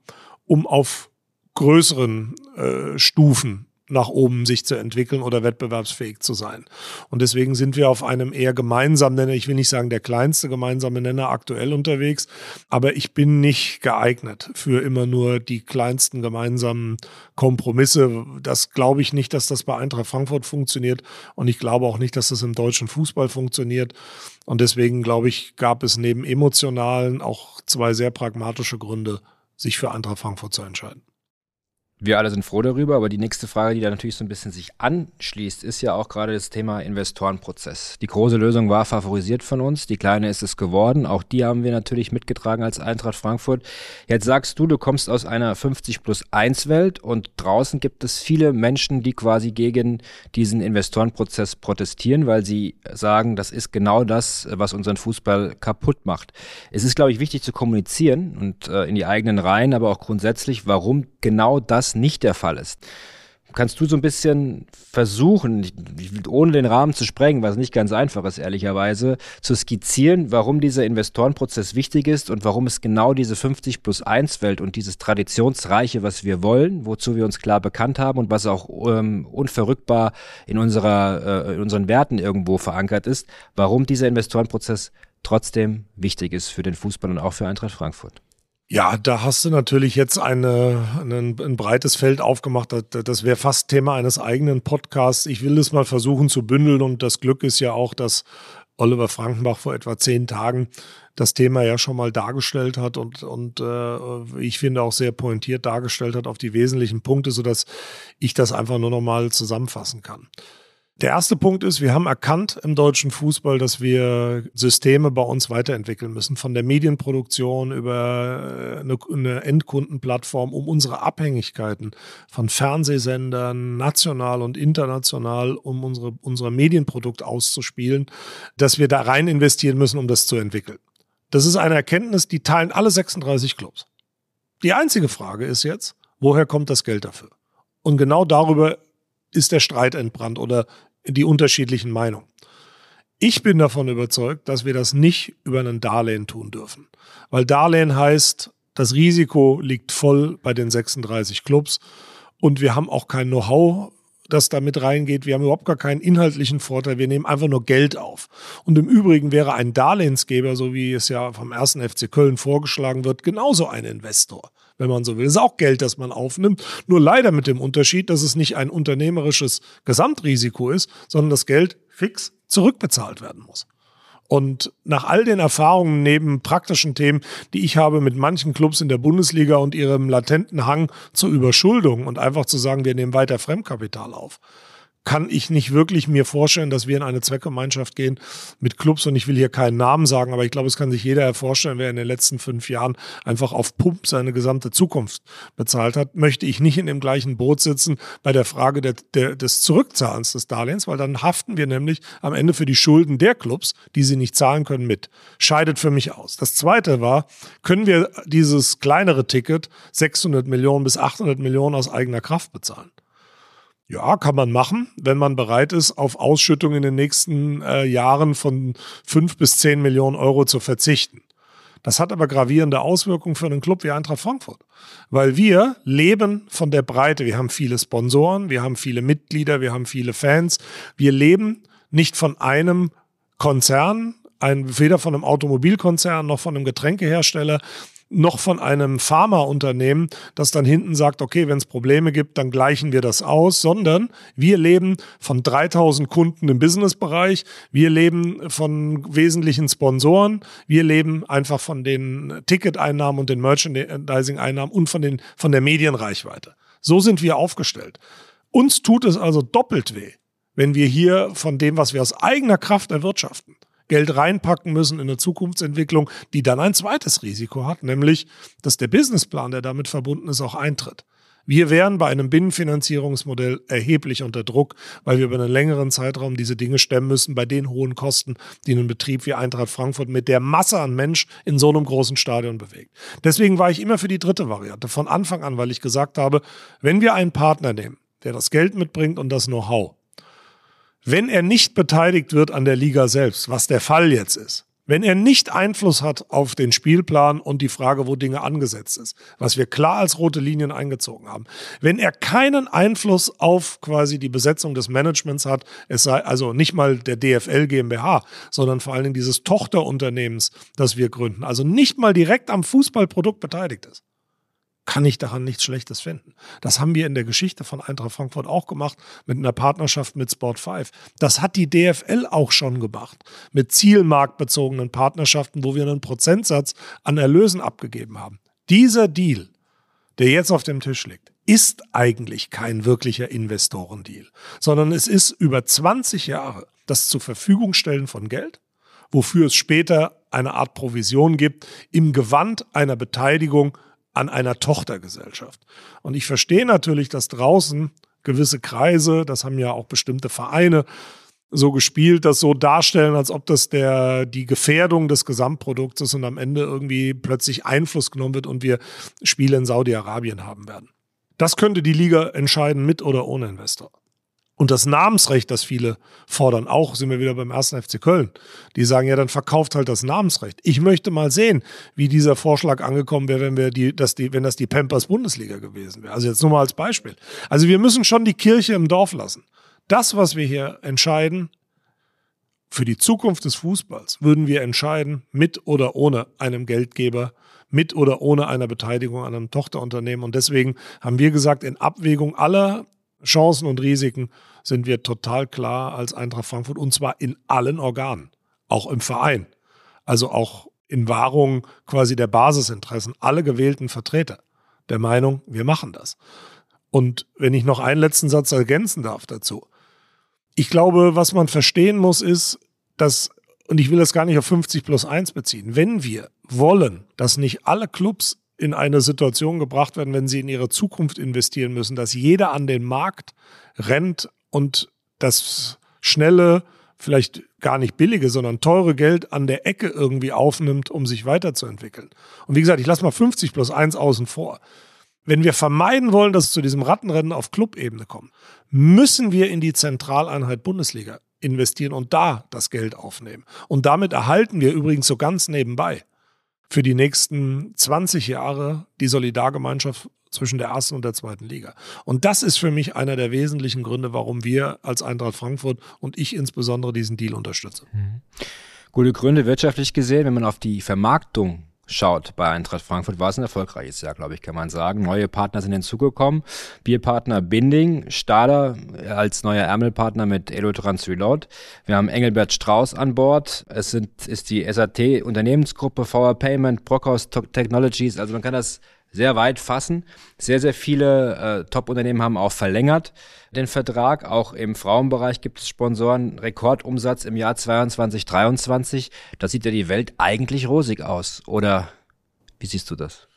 um auf größeren äh, Stufen nach oben sich zu entwickeln oder wettbewerbsfähig zu sein. Und deswegen sind wir auf einem eher gemeinsamen Nenner, ich will nicht sagen der kleinste gemeinsame Nenner aktuell unterwegs, aber ich bin nicht geeignet für immer nur die kleinsten gemeinsamen Kompromisse. Das glaube ich nicht, dass das bei Eintracht Frankfurt funktioniert und ich glaube auch nicht, dass das im deutschen Fußball funktioniert. Und deswegen glaube ich, gab es neben emotionalen auch zwei sehr pragmatische Gründe, sich für Eintracht Frankfurt zu entscheiden. Wir alle sind froh darüber, aber die nächste Frage, die da natürlich so ein bisschen sich anschließt, ist ja auch gerade das Thema Investorenprozess. Die große Lösung war favorisiert von uns, die kleine ist es geworden. Auch die haben wir natürlich mitgetragen als Eintracht Frankfurt. Jetzt sagst du, du kommst aus einer 50 plus 1 Welt und draußen gibt es viele Menschen, die quasi gegen diesen Investorenprozess protestieren, weil sie sagen, das ist genau das, was unseren Fußball kaputt macht. Es ist, glaube ich, wichtig zu kommunizieren und äh, in die eigenen Reihen, aber auch grundsätzlich, warum genau das nicht der Fall ist. Kannst du so ein bisschen versuchen, ohne den Rahmen zu sprengen, was nicht ganz einfach ist, ehrlicherweise, zu skizzieren, warum dieser Investorenprozess wichtig ist und warum es genau diese 50 plus 1 Welt und dieses Traditionsreiche, was wir wollen, wozu wir uns klar bekannt haben und was auch ähm, unverrückbar in, unserer, äh, in unseren Werten irgendwo verankert ist, warum dieser Investorenprozess trotzdem wichtig ist für den Fußball und auch für Eintracht Frankfurt. Ja, da hast du natürlich jetzt eine, eine ein breites Feld aufgemacht. Das, das wäre fast Thema eines eigenen Podcasts. Ich will das mal versuchen zu bündeln und das Glück ist ja auch, dass Oliver Frankenbach vor etwa zehn Tagen das Thema ja schon mal dargestellt hat und, und äh, ich finde auch sehr pointiert dargestellt hat auf die wesentlichen Punkte, sodass ich das einfach nur noch mal zusammenfassen kann. Der erste Punkt ist, wir haben erkannt im deutschen Fußball, dass wir Systeme bei uns weiterentwickeln müssen, von der Medienproduktion über äh, eine, Endkundenplattform, um unsere Abhängigkeiten von Fernsehsendern national und international, um unsere, unser Medienprodukt auszuspielen, dass wir da rein investieren müssen, um das zu entwickeln. Das ist eine Erkenntnis, die teilen alle 36 Clubs. Die einzige Frage ist jetzt, woher kommt das Geld dafür? Und genau darüber ist der Streit entbrannt oder die unterschiedlichen Meinungen. Ich bin davon überzeugt, dass wir das nicht über einen Darlehen tun dürfen. Weil Darlehen heißt, das Risiko liegt voll bei den 36 Clubs und wir haben auch kein Know-how, das da mit reingeht. Wir haben überhaupt gar keinen inhaltlichen Vorteil. Wir nehmen einfach nur Geld auf. Und im Übrigen wäre ein Darlehensgeber, so wie es ja vom ersten FC Köln vorgeschlagen wird, genauso ein Investor wenn man so will. Das ist auch Geld, das man aufnimmt. Nur leider mit dem Unterschied, dass es nicht ein unternehmerisches Gesamtrisiko ist, sondern das Geld fix zurückbezahlt werden muss. Und nach all den Erfahrungen neben praktischen Themen, die ich habe mit manchen Clubs in der Bundesliga und ihrem latenten Hang zur Überschuldung und einfach zu sagen, wir nehmen weiter Fremdkapital auf, kann ich nicht wirklich mir vorstellen, dass wir in eine Zweckgemeinschaft gehen mit Clubs und ich will hier keinen Namen sagen, aber ich glaube, es kann sich jeder vorstellen, wer in den letzten fünf Jahren einfach auf Pump seine gesamte Zukunft bezahlt hat, möchte ich nicht in dem gleichen Boot sitzen bei der Frage der, der, des Zurückzahlens des Darlehens, weil dann haften wir nämlich am Ende für die Schulden der Clubs, die sie nicht zahlen können, mit. Scheidet für mich aus. Das zweite war, können wir dieses kleinere Ticket 600 Millionen bis 800 Millionen aus eigener Kraft bezahlen? Ja, kann man machen, wenn man bereit ist, auf Ausschüttungen in den nächsten äh, Jahren von fünf bis zehn Millionen Euro zu verzichten. Das hat aber gravierende Auswirkungen für einen Club wie Eintracht Frankfurt. Weil wir leben von der Breite. Wir haben viele Sponsoren, wir haben viele Mitglieder, wir haben viele Fans. Wir leben nicht von einem Konzern, ein, weder von einem Automobilkonzern noch von einem Getränkehersteller, noch von einem Pharmaunternehmen, das dann hinten sagt, okay, wenn es Probleme gibt, dann gleichen wir das aus, sondern wir leben von 3000 Kunden im Businessbereich, wir leben von wesentlichen Sponsoren, wir leben einfach von den Ticketeinnahmen und den Merchandising-Einnahmen und von, den, von der Medienreichweite. So sind wir aufgestellt. Uns tut es also doppelt weh, wenn wir hier von dem, was wir aus eigener Kraft erwirtschaften, Geld reinpacken müssen in eine Zukunftsentwicklung, die dann ein zweites Risiko hat, nämlich, dass der Businessplan, der damit verbunden ist, auch eintritt. Wir wären bei einem Binnenfinanzierungsmodell erheblich unter Druck, weil wir über einen längeren Zeitraum diese Dinge stemmen müssen, bei den hohen Kosten, die ein Betrieb wie Eintracht Frankfurt mit der Masse an Mensch in so einem großen Stadion bewegt. Deswegen war ich immer für die dritte Variante von Anfang an, weil ich gesagt habe, wenn wir einen Partner nehmen, der das Geld mitbringt und das Know-how, wenn er nicht beteiligt wird an der Liga selbst, was der Fall jetzt ist, wenn er nicht Einfluss hat auf den Spielplan und die Frage, wo Dinge angesetzt ist, was wir klar als rote Linien eingezogen haben, wenn er keinen Einfluss auf quasi die Besetzung des Managements hat, es sei also nicht mal der DFL GmbH, sondern vor allen Dingen dieses Tochterunternehmens, das wir gründen, also nicht mal direkt am Fußballprodukt beteiligt ist, kann ich daran nichts Schlechtes finden. Das haben wir in der Geschichte von Eintracht Frankfurt auch gemacht mit einer Partnerschaft mit Sport 5. Das hat die DFL auch schon gemacht mit zielmarktbezogenen Partnerschaften, wo wir einen Prozentsatz an Erlösen abgegeben haben. Dieser Deal, der jetzt auf dem Tisch liegt, ist eigentlich kein wirklicher Investorendeal, sondern es ist über 20 Jahre das zur Verfügung stellen von Geld, wofür es später eine Art Provision gibt im Gewand einer Beteiligung an einer Tochtergesellschaft. Und ich verstehe natürlich, dass draußen gewisse Kreise, das haben ja auch bestimmte Vereine so gespielt, das so darstellen, als ob das der, die Gefährdung des Gesamtprodukts ist und am Ende irgendwie plötzlich Einfluss genommen wird und wir Spiele in Saudi-Arabien haben werden. Das könnte die Liga entscheiden mit oder ohne Investor. Und das Namensrecht, das viele fordern, auch sind wir wieder beim ersten FC Köln. Die sagen ja, dann verkauft halt das Namensrecht. Ich möchte mal sehen, wie dieser Vorschlag angekommen wäre, wenn wir die, dass die, wenn das die Pampers Bundesliga gewesen wäre. Also jetzt nur mal als Beispiel. Also wir müssen schon die Kirche im Dorf lassen. Das, was wir hier entscheiden, für die Zukunft des Fußballs würden wir entscheiden, mit oder ohne einem Geldgeber, mit oder ohne einer Beteiligung an einem Tochterunternehmen. Und deswegen haben wir gesagt, in Abwägung aller Chancen und Risiken sind wir total klar als Eintracht Frankfurt und zwar in allen Organen, auch im Verein. Also auch in Wahrung quasi der Basisinteressen, alle gewählten Vertreter der Meinung, wir machen das. Und wenn ich noch einen letzten Satz ergänzen darf dazu. Ich glaube, was man verstehen muss, ist, dass, und ich will das gar nicht auf 50 plus 1 beziehen, wenn wir wollen, dass nicht alle Clubs in eine Situation gebracht werden, wenn sie in ihre Zukunft investieren müssen, dass jeder an den Markt rennt und das schnelle, vielleicht gar nicht billige, sondern teure Geld an der Ecke irgendwie aufnimmt, um sich weiterzuentwickeln. Und wie gesagt, ich lasse mal 50 plus 1 außen vor. Wenn wir vermeiden wollen, dass es zu diesem Rattenrennen auf Clubebene kommt, müssen wir in die Zentraleinheit Bundesliga investieren und da das Geld aufnehmen. Und damit erhalten wir übrigens so ganz nebenbei für die nächsten 20 Jahre die Solidargemeinschaft zwischen der ersten und der zweiten Liga. Und das ist für mich einer der wesentlichen Gründe, warum wir als Eintracht Frankfurt und ich insbesondere diesen Deal unterstützen. Mhm. Gute Gründe wirtschaftlich gesehen, wenn man auf die Vermarktung schaut bei Eintracht Frankfurt, war es ein erfolgreiches Jahr, glaube ich, kann man sagen. Neue Partner sind hinzugekommen. Bierpartner Binding, Stader als neuer Ärmelpartner mit Elotrans Reload. Wir haben Engelbert Strauß an Bord. Es sind, ist die SAT Unternehmensgruppe, VR Payment, Brockhaus Technologies. Also man kann das sehr weit fassen. Sehr, sehr viele äh, Top-Unternehmen haben auch verlängert den Vertrag. Auch im Frauenbereich gibt es Sponsoren. Rekordumsatz im Jahr 22, 23. Da sieht ja die Welt eigentlich rosig aus. Oder wie siehst du das?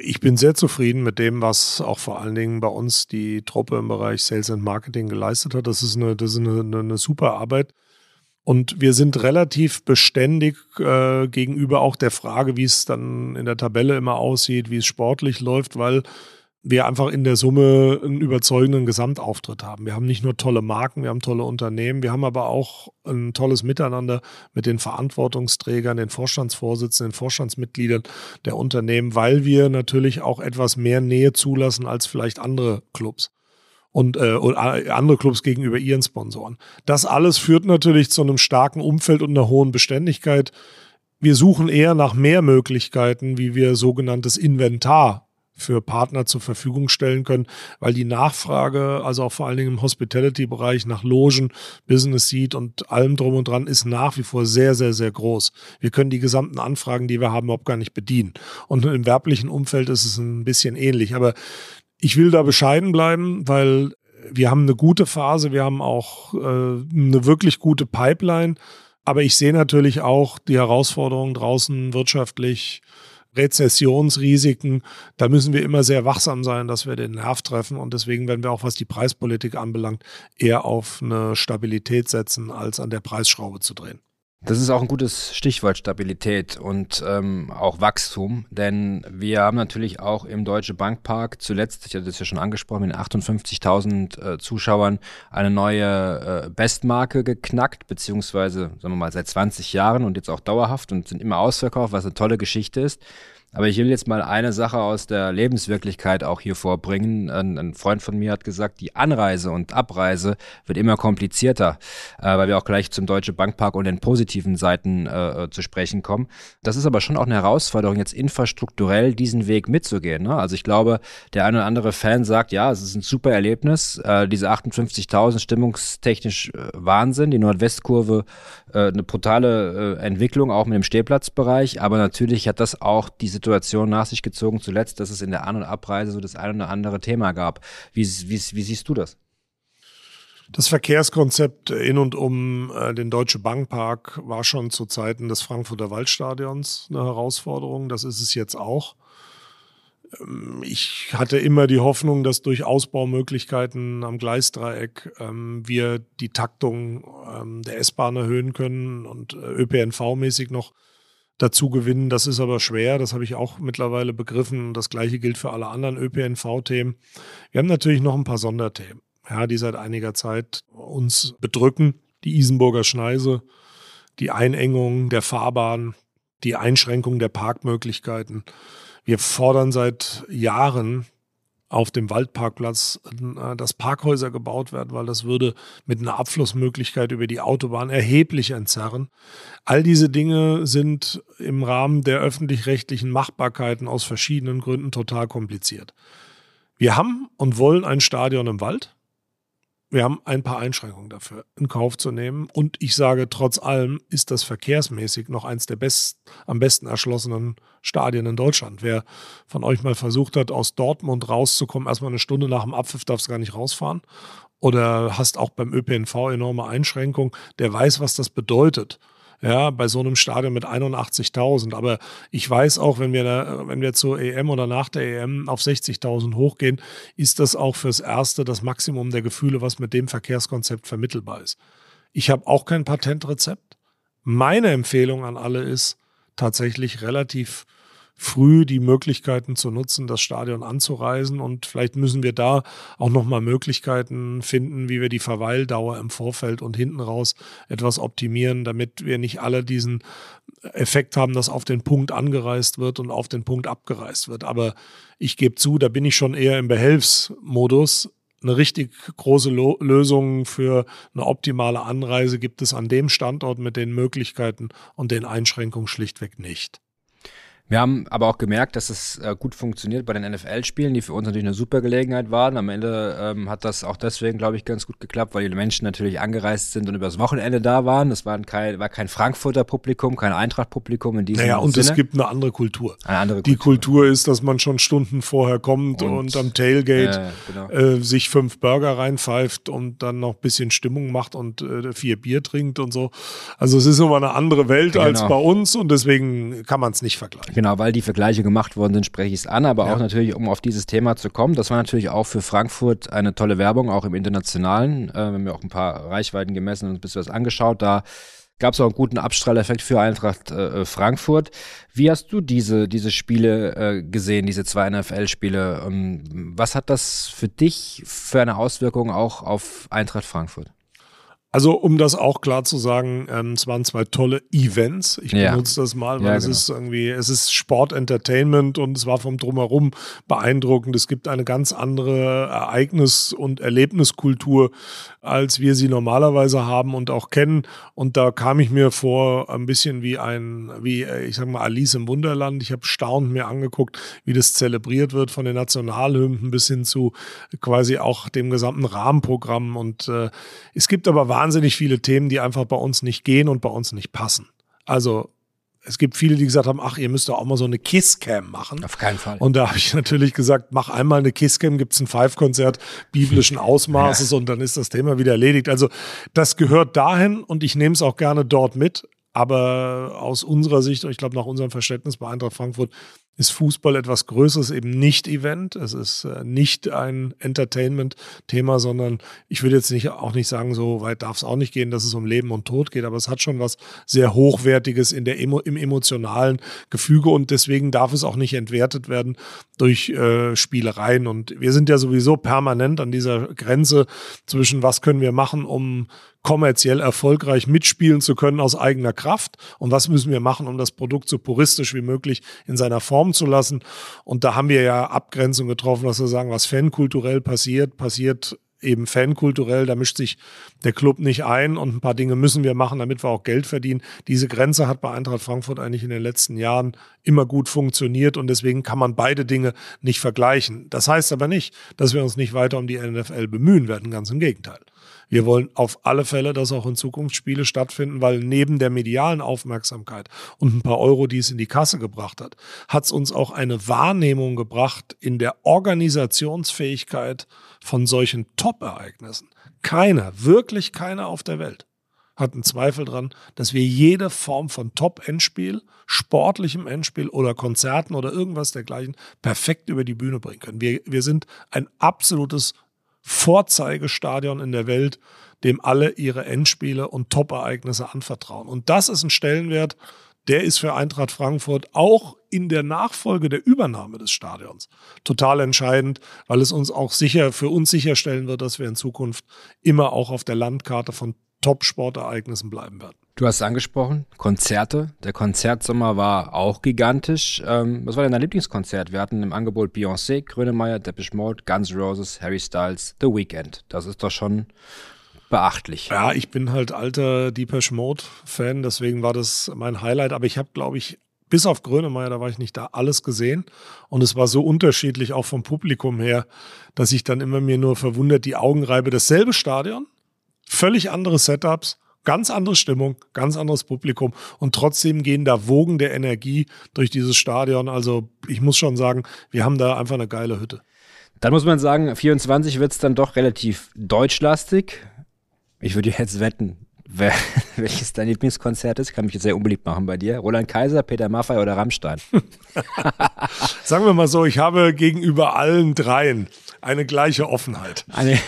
Ich bin sehr zufrieden mit dem, was auch vor allen Dingen bei uns die Truppe im Bereich Sales and Marketing geleistet hat. Das ist eine, das ist eine, eine, eine super Arbeit. Und wir sind relativ beständig äh, gegenüber auch der Frage, wie es dann in der Tabelle immer aussieht, wie es sportlich läuft, weil wir einfach in der Summe einen überzeugenden Gesamtauftritt haben. Wir haben nicht nur tolle Marken, wir haben tolle Unternehmen, wir haben aber auch ein tolles Miteinander mit den Verantwortungsträgern, den Vorstandsvorsitzenden, den Vorstandsmitgliedern der Unternehmen, weil wir natürlich auch etwas mehr Nähe zulassen als vielleicht andere Clubs und äh, äh, andere Clubs gegenüber ihren Sponsoren. Das alles führt natürlich zu einem starken Umfeld und einer hohen Beständigkeit. Wir suchen eher nach mehr Möglichkeiten, wie wir sogenanntes Inventar für Partner zur Verfügung stellen können, weil die Nachfrage, also auch vor allen Dingen im Hospitality-Bereich nach Logen, Business Seat und allem drum und dran, ist nach wie vor sehr, sehr, sehr groß. Wir können die gesamten Anfragen, die wir haben, überhaupt gar nicht bedienen. Und im werblichen Umfeld ist es ein bisschen ähnlich. Aber ich will da bescheiden bleiben, weil wir haben eine gute Phase, wir haben auch äh, eine wirklich gute Pipeline. Aber ich sehe natürlich auch die Herausforderungen draußen wirtschaftlich Rezessionsrisiken, da müssen wir immer sehr wachsam sein, dass wir den Nerv treffen. Und deswegen werden wir auch, was die Preispolitik anbelangt, eher auf eine Stabilität setzen, als an der Preisschraube zu drehen. Das ist auch ein gutes Stichwort Stabilität und ähm, auch Wachstum, denn wir haben natürlich auch im Deutsche Bankpark zuletzt, ich hatte das ja schon angesprochen, mit 58.000 äh, Zuschauern eine neue äh, Bestmarke geknackt, beziehungsweise sagen wir mal seit 20 Jahren und jetzt auch dauerhaft und sind immer ausverkauft, was eine tolle Geschichte ist. Aber ich will jetzt mal eine Sache aus der Lebenswirklichkeit auch hier vorbringen. Ein, ein Freund von mir hat gesagt, die Anreise und Abreise wird immer komplizierter, äh, weil wir auch gleich zum Deutsche Bankpark und den positiven Seiten äh, äh, zu sprechen kommen. Das ist aber schon auch eine Herausforderung, jetzt infrastrukturell diesen Weg mitzugehen. Ne? Also ich glaube, der eine oder andere Fan sagt, ja, es ist ein super Erlebnis. Äh, diese 58.000 stimmungstechnisch äh, Wahnsinn. Die Nordwestkurve äh, eine brutale äh, Entwicklung, auch mit dem Stehplatzbereich. Aber natürlich hat das auch die Situation nach sich gezogen, zuletzt, dass es in der An- und Abreise so das ein oder andere Thema gab. Wie, wie, wie siehst du das? Das Verkehrskonzept in und um äh, den Deutsche Bankpark war schon zu Zeiten des Frankfurter Waldstadions eine Herausforderung. Das ist es jetzt auch. Ähm, ich hatte immer die Hoffnung, dass durch Ausbaumöglichkeiten am Gleisdreieck ähm, wir die Taktung ähm, der S-Bahn erhöhen können und äh, ÖPNV-mäßig noch dazu gewinnen. Das ist aber schwer, das habe ich auch mittlerweile begriffen. Das gleiche gilt für alle anderen ÖPNV-Themen. Wir haben natürlich noch ein paar Sonderthemen, ja, die seit einiger Zeit uns bedrücken. Die Isenburger Schneise, die Einengung der Fahrbahn, die Einschränkung der Parkmöglichkeiten. Wir fordern seit Jahren auf dem Waldparkplatz, äh, dass Parkhäuser gebaut werden, weil das würde mit einer Abflussmöglichkeit über die Autobahn erheblich entzerren. All diese Dinge sind im Rahmen der öffentlich-rechtlichen Machbarkeiten aus verschiedenen Gründen total kompliziert. Wir haben und wollen ein Stadion im Wald wir haben ein paar Einschränkungen dafür in Kauf zu nehmen. Und ich sage, trotz allem ist das verkehrsmäßig noch eins der best, am besten erschlossenen Stadien in Deutschland. Wer von euch mal versucht hat, aus Dortmund rauszukommen, erstmal eine Stunde nach dem Abpfiff darfst du gar nicht rausfahren. Oder hast auch beim ÖPNV enorme Einschränkungen, der weiß, was das bedeutet ja, bei so einem Stadion mit 81.000. Aber ich weiß auch, wenn wir, da, wenn wir zur EM oder nach der EM auf 60.000 hochgehen, ist das auch fürs Erste das Maximum der Gefühle, was mit dem Verkehrskonzept vermittelbar ist. Ich habe auch kein Patentrezept. Meine Empfehlung an alle ist, tatsächlich relativ früh die Möglichkeiten zu nutzen, das Stadion anzureisen. Und vielleicht müssen wir da auch nochmal Möglichkeiten finden, wie wir die Verweildauer im Vorfeld und hinten raus etwas optimieren, damit wir nicht alle diesen Effekt haben, dass auf den Punkt angereist wird und auf den Punkt abgereist wird. Aber ich gebe zu, da bin ich schon eher im Behelfsmodus eine richtig große Lo Lösung für eine optimale Anreise gibt es an dem Standort mit den Möglichkeiten und den Einschränkungen schlichtweg nicht. Wir haben aber auch gemerkt, dass es äh, gut funktioniert bei den NFL-Spielen, die für uns natürlich eine super Gelegenheit waren. Am Ende ähm, hat das auch deswegen, glaube ich, ganz gut geklappt, weil die Menschen natürlich angereist sind und übers Wochenende da waren. Das war kein, war kein Frankfurter Publikum, kein Eintracht-Publikum in diesem naja, und Sinne. es gibt eine andere Kultur. Eine andere Kultur. Die Kultur ist, dass man schon Stunden vorher kommt und, und am Tailgate äh, genau. äh, sich fünf Burger reinpfeift und dann noch ein bisschen Stimmung macht und äh, vier Bier trinkt und so. Also es ist nochmal eine andere Welt genau. als bei uns und deswegen kann man es nicht vergleichen. Genau, weil die Vergleiche gemacht worden sind, spreche ich es an, aber ja. auch natürlich, um auf dieses Thema zu kommen. Das war natürlich auch für Frankfurt eine tolle Werbung, auch im Internationalen. Äh, wir haben ja auch ein paar Reichweiten gemessen und ein bisschen was angeschaut. Da gab es auch einen guten Abstrahleffekt für Eintracht äh, Frankfurt. Wie hast du diese, diese Spiele äh, gesehen, diese zwei NFL-Spiele? Ähm, was hat das für dich für eine Auswirkung auch auf Eintracht Frankfurt? Also, um das auch klar zu sagen, ähm, es waren zwei tolle Events. Ich ja. benutze das mal, weil ja, es genau. ist irgendwie, es ist Sport, Entertainment und es war vom Drumherum beeindruckend. Es gibt eine ganz andere Ereignis- und Erlebniskultur, als wir sie normalerweise haben und auch kennen. Und da kam ich mir vor ein bisschen wie ein, wie äh, ich sag mal, Alice im Wunderland. Ich habe staunend mir angeguckt, wie das zelebriert wird von den Nationalhymnen bis hin zu quasi auch dem gesamten Rahmenprogramm. Und äh, es gibt aber wahnsinnig wahnsinnig viele Themen, die einfach bei uns nicht gehen und bei uns nicht passen. Also es gibt viele, die gesagt haben, ach, ihr müsst doch auch mal so eine Kisscam machen. Auf keinen Fall. Und da habe ich natürlich gesagt, mach einmal eine Kisscam, gibt es ein Five-Konzert biblischen Ausmaßes ja. und dann ist das Thema wieder erledigt. Also das gehört dahin und ich nehme es auch gerne dort mit. Aber aus unserer Sicht, und ich glaube nach unserem Verständnis bei Eintracht Frankfurt, ist Fußball etwas Größeres, eben nicht Event. Es ist äh, nicht ein Entertainment-Thema, sondern ich würde jetzt nicht, auch nicht sagen, so weit darf es auch nicht gehen, dass es um Leben und Tod geht, aber es hat schon was sehr Hochwertiges in der, im emotionalen Gefüge und deswegen darf es auch nicht entwertet werden durch äh, Spielereien. Und wir sind ja sowieso permanent an dieser Grenze zwischen, was können wir machen, um kommerziell erfolgreich mitspielen zu können aus eigener Kraft und was müssen wir machen, um das Produkt so puristisch wie möglich in seiner Form zu lassen. Und da haben wir ja Abgrenzung getroffen, dass wir sagen, was fankulturell passiert, passiert eben fankulturell, da mischt sich der Club nicht ein und ein paar Dinge müssen wir machen, damit wir auch Geld verdienen. Diese Grenze hat bei Eintracht Frankfurt eigentlich in den letzten Jahren immer gut funktioniert und deswegen kann man beide Dinge nicht vergleichen. Das heißt aber nicht, dass wir uns nicht weiter um die NFL bemühen werden, ganz im Gegenteil. Wir wollen auf alle Fälle, dass auch in Zukunft Spiele stattfinden, weil neben der medialen Aufmerksamkeit und ein paar Euro, die es in die Kasse gebracht hat, hat es uns auch eine Wahrnehmung gebracht in der Organisationsfähigkeit von solchen Top-Ereignissen. Keiner, wirklich keiner auf der Welt hat einen Zweifel dran, dass wir jede Form von Top-Endspiel, sportlichem Endspiel oder Konzerten oder irgendwas dergleichen perfekt über die Bühne bringen können. Wir, wir sind ein absolutes Vorzeigestadion in der Welt, dem alle ihre Endspiele und Top-Ereignisse anvertrauen. Und das ist ein Stellenwert, der ist für Eintracht Frankfurt auch in der Nachfolge der Übernahme des Stadions total entscheidend, weil es uns auch sicher, für uns sicherstellen wird, dass wir in Zukunft immer auch auf der Landkarte von Top-Sportereignissen bleiben werden. Du hast angesprochen, Konzerte. Der Konzertsommer war auch gigantisch. Ähm, was war denn dein Lieblingskonzert? Wir hatten im Angebot Beyoncé, Grönemeyer, Depeche Mode, Guns Roses, Harry Styles, The Weeknd. Das ist doch schon beachtlich. Ja, ich bin halt alter Depeche Mode-Fan, deswegen war das mein Highlight. Aber ich habe, glaube ich, bis auf Grönemeyer, da war ich nicht da, alles gesehen. Und es war so unterschiedlich, auch vom Publikum her, dass ich dann immer mir nur verwundert die Augen reibe. Dasselbe Stadion, völlig andere Setups Ganz andere Stimmung, ganz anderes Publikum und trotzdem gehen da Wogen der Energie durch dieses Stadion. Also ich muss schon sagen, wir haben da einfach eine geile Hütte. Dann muss man sagen, 24 wird es dann doch relativ deutschlastig. Ich würde jetzt wetten, wer, welches dein Lieblingskonzert ist. Kann mich jetzt sehr unbeliebt machen bei dir. Roland Kaiser, Peter Maffay oder Rammstein? Sagen wir mal so, ich habe gegenüber allen dreien eine gleiche Offenheit. Eine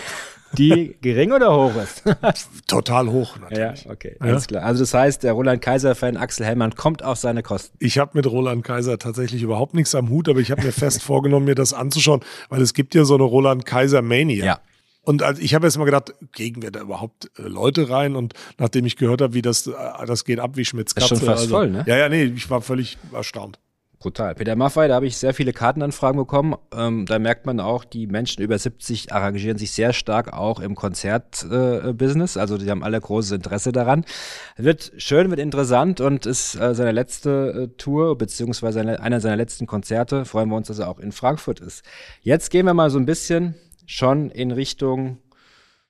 die gering oder hoch ist? Total hoch, natürlich. Ja, okay, alles ja. klar. Also das heißt, der Roland Kaiser-Fan Axel Hellmann kommt auf seine Kosten. Ich habe mit Roland Kaiser tatsächlich überhaupt nichts am Hut, aber ich habe mir fest vorgenommen, mir das anzuschauen, weil es gibt ja so eine Roland Kaiser-Mania. Ja. Und also ich habe jetzt mal gedacht, gegen wir da überhaupt äh, Leute rein? Und nachdem ich gehört habe, wie das, äh, das geht ab wie Schmitz Katze. Das ist schon fast also, voll, ne? Ja, ja, nee, ich war völlig erstaunt. Brutal. Peter Maffei, da habe ich sehr viele Kartenanfragen bekommen. Ähm, da merkt man auch, die Menschen über 70 arrangieren sich sehr stark auch im Konzertbusiness. Äh, also die haben alle großes Interesse daran. Wird schön, wird interessant und ist äh, seine letzte äh, Tour, beziehungsweise eine, einer seiner letzten Konzerte. Freuen wir uns, dass er auch in Frankfurt ist. Jetzt gehen wir mal so ein bisschen schon in Richtung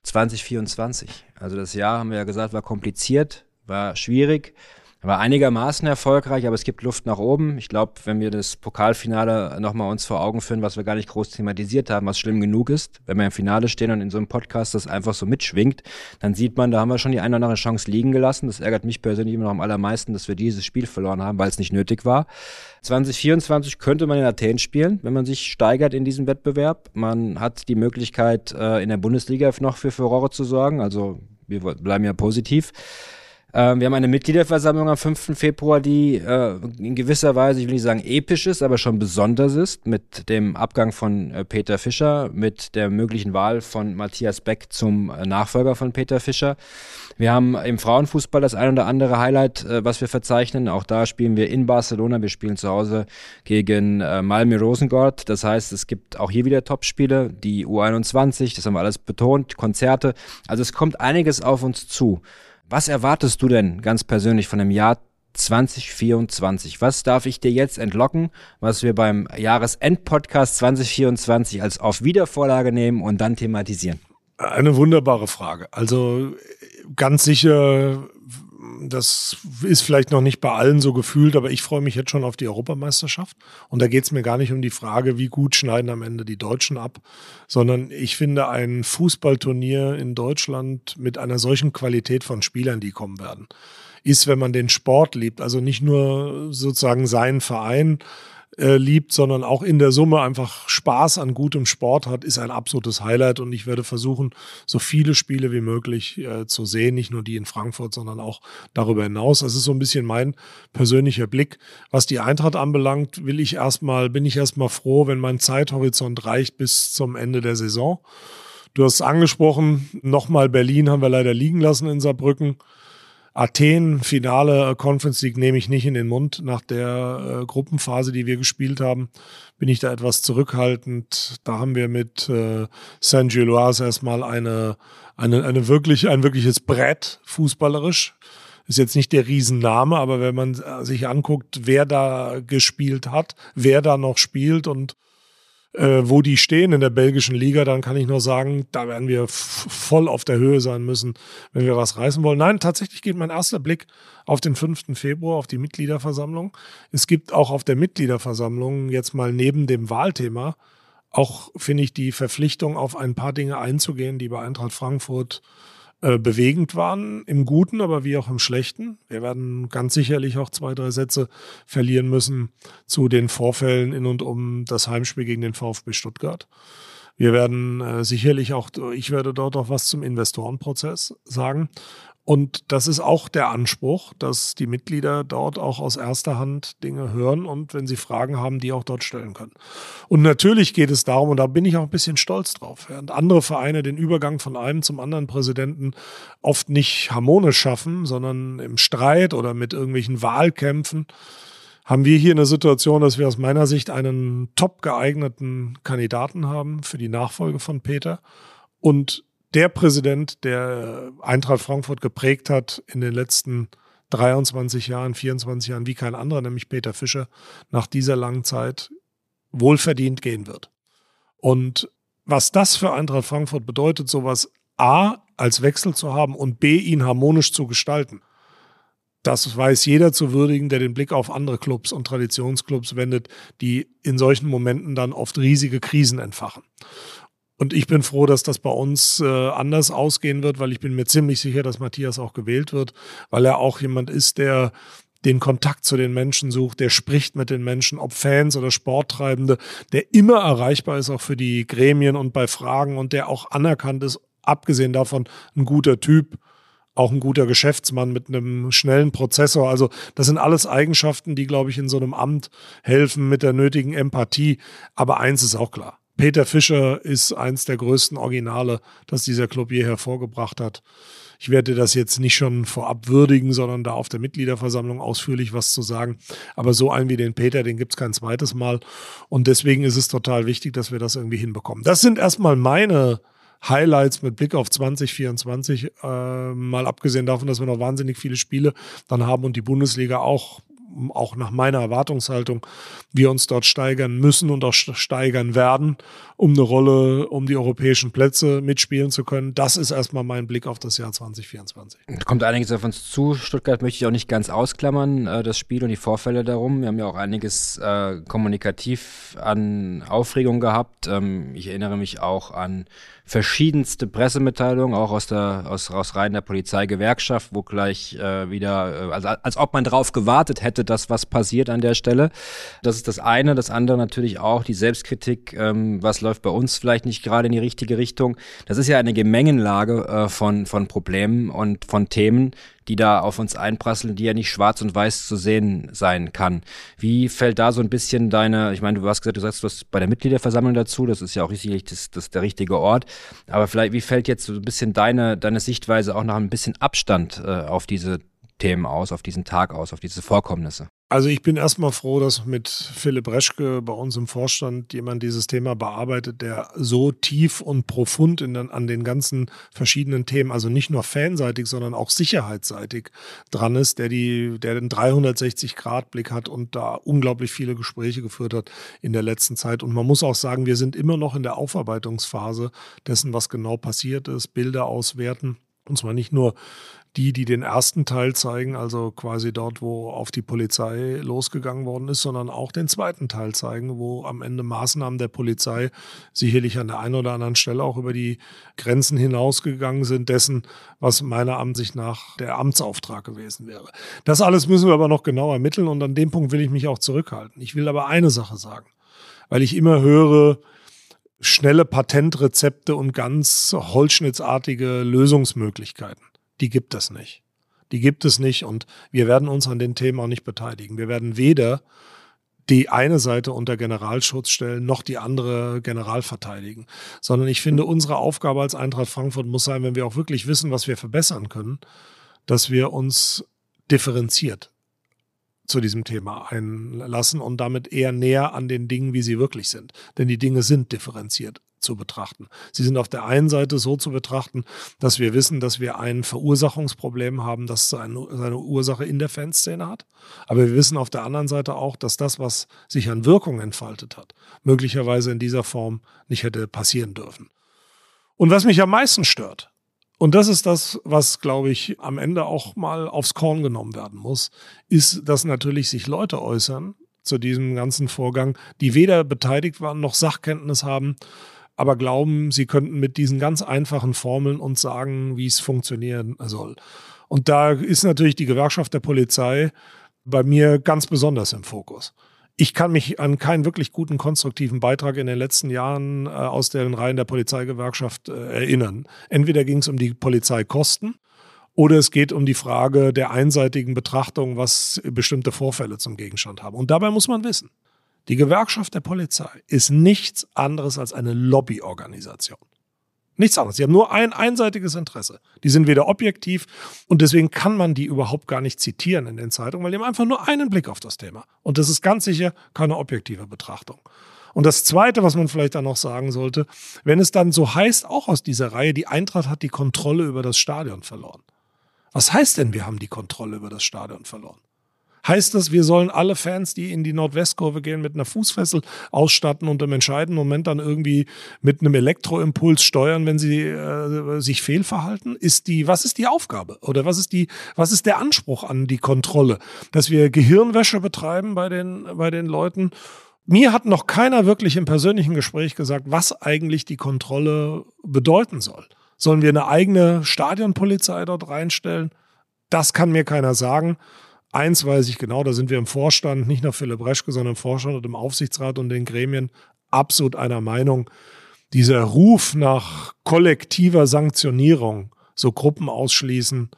2024. Also das Jahr, haben wir ja gesagt, war kompliziert, war schwierig. War einigermaßen erfolgreich, aber es gibt Luft nach oben. Ich glaube, wenn wir das Pokalfinale nochmal uns vor Augen führen, was wir gar nicht groß thematisiert haben, was schlimm genug ist, wenn wir im Finale stehen und in so einem Podcast das einfach so mitschwingt, dann sieht man, da haben wir schon die eine oder andere Chance liegen gelassen. Das ärgert mich persönlich immer noch am allermeisten, dass wir dieses Spiel verloren haben, weil es nicht nötig war. 2024 könnte man in Athen spielen, wenn man sich steigert in diesem Wettbewerb. Man hat die Möglichkeit, äh, in der Bundesliga noch für Furore zu sorgen. Also wir bleiben ja positiv. Ähm, wir haben eine Mitgliederversammlung am 5. Februar, die äh, in gewisser Weise, ich will nicht sagen episch ist, aber schon besonders ist, mit dem Abgang von äh, Peter Fischer, mit der möglichen Wahl von Matthias Beck zum äh, Nachfolger von Peter Fischer. Wir haben im Frauenfußball das ein oder andere Highlight, äh, was wir verzeichnen. Auch da spielen wir in Barcelona. Wir spielen zu Hause gegen äh, Malmö Rosengard. Das heißt, es gibt auch hier wieder Topspiele, die U21, das haben wir alles betont, Konzerte. Also es kommt einiges auf uns zu. Was erwartest du denn ganz persönlich von dem Jahr 2024? Was darf ich dir jetzt entlocken, was wir beim Jahresendpodcast 2024 als auf Wiedervorlage nehmen und dann thematisieren? Eine wunderbare Frage. Also ganz sicher das ist vielleicht noch nicht bei allen so gefühlt, aber ich freue mich jetzt schon auf die Europameisterschaft. Und da geht es mir gar nicht um die Frage, wie gut schneiden am Ende die Deutschen ab, sondern ich finde ein Fußballturnier in Deutschland mit einer solchen Qualität von Spielern, die kommen werden, ist, wenn man den Sport liebt, also nicht nur sozusagen seinen Verein, äh, liebt, sondern auch in der Summe einfach Spaß an gutem Sport hat, ist ein absolutes Highlight. Und ich werde versuchen, so viele Spiele wie möglich äh, zu sehen, nicht nur die in Frankfurt, sondern auch darüber hinaus. Das ist so ein bisschen mein persönlicher Blick. Was die Eintracht anbelangt, will ich erstmal, bin ich erstmal froh, wenn mein Zeithorizont reicht bis zum Ende der Saison. Du hast angesprochen, nochmal Berlin haben wir leider liegen lassen in Saarbrücken. Athen, Finale Conference League nehme ich nicht in den Mund. Nach der äh, Gruppenphase, die wir gespielt haben, bin ich da etwas zurückhaltend. Da haben wir mit äh, Saint Gilloise erstmal eine, eine, eine wirklich, ein wirkliches Brett fußballerisch. Ist jetzt nicht der Riesenname, aber wenn man sich anguckt, wer da gespielt hat, wer da noch spielt und äh, wo die stehen in der belgischen Liga, dann kann ich nur sagen, da werden wir voll auf der Höhe sein müssen, wenn wir was reißen wollen. Nein, tatsächlich geht mein erster Blick auf den 5. Februar, auf die Mitgliederversammlung. Es gibt auch auf der Mitgliederversammlung jetzt mal neben dem Wahlthema auch, finde ich, die Verpflichtung, auf ein paar Dinge einzugehen, die bei Eintracht Frankfurt äh, bewegend waren, im Guten, aber wie auch im Schlechten. Wir werden ganz sicherlich auch zwei, drei Sätze verlieren müssen zu den Vorfällen in und um das Heimspiel gegen den VfB Stuttgart. Wir werden äh, sicherlich auch, ich werde dort auch was zum Investorenprozess sagen. Und das ist auch der Anspruch, dass die Mitglieder dort auch aus erster Hand Dinge hören und wenn sie Fragen haben, die auch dort stellen können. Und natürlich geht es darum, und da bin ich auch ein bisschen stolz drauf, während andere Vereine den Übergang von einem zum anderen Präsidenten oft nicht harmonisch schaffen, sondern im Streit oder mit irgendwelchen Wahlkämpfen, haben wir hier eine Situation, dass wir aus meiner Sicht einen top geeigneten Kandidaten haben für die Nachfolge von Peter. Und der Präsident, der Eintracht Frankfurt geprägt hat in den letzten 23 Jahren, 24 Jahren wie kein anderer, nämlich Peter Fischer, nach dieser langen Zeit wohlverdient gehen wird. Und was das für Eintracht Frankfurt bedeutet, sowas A als Wechsel zu haben und B ihn harmonisch zu gestalten. Das weiß jeder zu würdigen, der den Blick auf andere Clubs und Traditionsclubs wendet, die in solchen Momenten dann oft riesige Krisen entfachen. Und ich bin froh, dass das bei uns äh, anders ausgehen wird, weil ich bin mir ziemlich sicher, dass Matthias auch gewählt wird, weil er auch jemand ist, der den Kontakt zu den Menschen sucht, der spricht mit den Menschen, ob Fans oder Sporttreibende, der immer erreichbar ist, auch für die Gremien und bei Fragen und der auch anerkannt ist, abgesehen davon ein guter Typ, auch ein guter Geschäftsmann mit einem schnellen Prozessor. Also das sind alles Eigenschaften, die, glaube ich, in so einem Amt helfen mit der nötigen Empathie. Aber eins ist auch klar. Peter Fischer ist eins der größten Originale, das dieser Club je hervorgebracht hat. Ich werde das jetzt nicht schon vorab würdigen, sondern da auf der Mitgliederversammlung ausführlich was zu sagen. Aber so einen wie den Peter, den gibt es kein zweites Mal. Und deswegen ist es total wichtig, dass wir das irgendwie hinbekommen. Das sind erstmal meine Highlights mit Blick auf 2024, äh, mal abgesehen davon, dass wir noch wahnsinnig viele Spiele dann haben und die Bundesliga auch auch nach meiner Erwartungshaltung, wir uns dort steigern müssen und auch steigern werden, um eine Rolle, um die europäischen Plätze mitspielen zu können. Das ist erstmal mein Blick auf das Jahr 2024. Kommt einiges auf uns zu. Stuttgart möchte ich auch nicht ganz ausklammern, äh, das Spiel und die Vorfälle darum. Wir haben ja auch einiges äh, kommunikativ an Aufregung gehabt. Ähm, ich erinnere mich auch an verschiedenste Pressemitteilungen, auch aus der aus, aus Reihen der Polizeigewerkschaft, wo gleich äh, wieder, äh, also als ob man darauf gewartet hätte, dass was passiert an der Stelle. Das ist das eine. Das andere natürlich auch die Selbstkritik, ähm, was läuft bei uns vielleicht nicht gerade in die richtige Richtung. Das ist ja eine Gemengenlage äh, von, von Problemen und von Themen, die da auf uns einprasseln, die ja nicht schwarz und weiß zu sehen sein kann. Wie fällt da so ein bisschen deine, ich meine, du hast gesagt, du sagst was bei der Mitgliederversammlung dazu, das ist ja auch richtig, das, das der richtige Ort, aber vielleicht, wie fällt jetzt so ein bisschen deine, deine Sichtweise auch nach ein bisschen Abstand äh, auf diese Themen aus, auf diesen Tag aus, auf diese Vorkommnisse? Also ich bin erstmal froh, dass mit Philipp Reschke bei uns im Vorstand jemand dieses Thema bearbeitet, der so tief und profund in, an den ganzen verschiedenen Themen, also nicht nur fanseitig, sondern auch sicherheitsseitig dran ist, der die, der den 360-Grad-Blick hat und da unglaublich viele Gespräche geführt hat in der letzten Zeit. Und man muss auch sagen, wir sind immer noch in der Aufarbeitungsphase dessen, was genau passiert ist, Bilder auswerten. Und zwar nicht nur die, die den ersten Teil zeigen, also quasi dort, wo auf die Polizei losgegangen worden ist, sondern auch den zweiten Teil zeigen, wo am Ende Maßnahmen der Polizei sicherlich an der einen oder anderen Stelle auch über die Grenzen hinausgegangen sind dessen, was meiner Ansicht nach der Amtsauftrag gewesen wäre. Das alles müssen wir aber noch genau ermitteln und an dem Punkt will ich mich auch zurückhalten. Ich will aber eine Sache sagen, weil ich immer höre, schnelle Patentrezepte und ganz holzschnittsartige Lösungsmöglichkeiten. Die gibt es nicht. Die gibt es nicht und wir werden uns an den Themen auch nicht beteiligen. Wir werden weder die eine Seite unter Generalschutz stellen, noch die andere general verteidigen. Sondern ich finde, unsere Aufgabe als Eintracht Frankfurt muss sein, wenn wir auch wirklich wissen, was wir verbessern können, dass wir uns differenziert zu diesem Thema einlassen und damit eher näher an den Dingen, wie sie wirklich sind. Denn die Dinge sind differenziert zu betrachten. Sie sind auf der einen Seite so zu betrachten, dass wir wissen, dass wir ein Verursachungsproblem haben, das seine, seine Ursache in der Fanszene hat. Aber wir wissen auf der anderen Seite auch, dass das, was sich an Wirkung entfaltet hat, möglicherweise in dieser Form nicht hätte passieren dürfen. Und was mich am meisten stört, und das ist das, was, glaube ich, am Ende auch mal aufs Korn genommen werden muss, ist, dass natürlich sich Leute äußern zu diesem ganzen Vorgang, die weder beteiligt waren noch Sachkenntnis haben, aber glauben, sie könnten mit diesen ganz einfachen Formeln uns sagen, wie es funktionieren soll. Und da ist natürlich die Gewerkschaft der Polizei bei mir ganz besonders im Fokus ich kann mich an keinen wirklich guten konstruktiven Beitrag in den letzten Jahren äh, aus den Reihen der Polizeigewerkschaft äh, erinnern. Entweder ging es um die Polizeikosten oder es geht um die Frage der einseitigen Betrachtung, was bestimmte Vorfälle zum Gegenstand haben. Und dabei muss man wissen, die Gewerkschaft der Polizei ist nichts anderes als eine Lobbyorganisation. Nichts anderes. Sie haben nur ein einseitiges Interesse. Die sind weder objektiv und deswegen kann man die überhaupt gar nicht zitieren in den Zeitungen, weil die haben einfach nur einen Blick auf das Thema. Und das ist ganz sicher keine objektive Betrachtung. Und das Zweite, was man vielleicht dann noch sagen sollte, wenn es dann so heißt, auch aus dieser Reihe, die Eintracht hat die Kontrolle über das Stadion verloren. Was heißt denn, wir haben die Kontrolle über das Stadion verloren? Heißt das, wir sollen alle Fans, die in die Nordwestkurve gehen, mit einer Fußfessel ausstatten und im entscheidenden Moment dann irgendwie mit einem Elektroimpuls steuern, wenn sie äh, sich fehlverhalten? Ist die, was ist die Aufgabe? Oder was ist die, was ist der Anspruch an die Kontrolle? Dass wir Gehirnwäsche betreiben bei den, bei den Leuten? Mir hat noch keiner wirklich im persönlichen Gespräch gesagt, was eigentlich die Kontrolle bedeuten soll. Sollen wir eine eigene Stadionpolizei dort reinstellen? Das kann mir keiner sagen. Eins weiß ich genau, da sind wir im Vorstand, nicht nur Philipp Reschke, sondern im Vorstand und im Aufsichtsrat und den Gremien absolut einer Meinung. Dieser Ruf nach kollektiver Sanktionierung, so Gruppen ausschließen,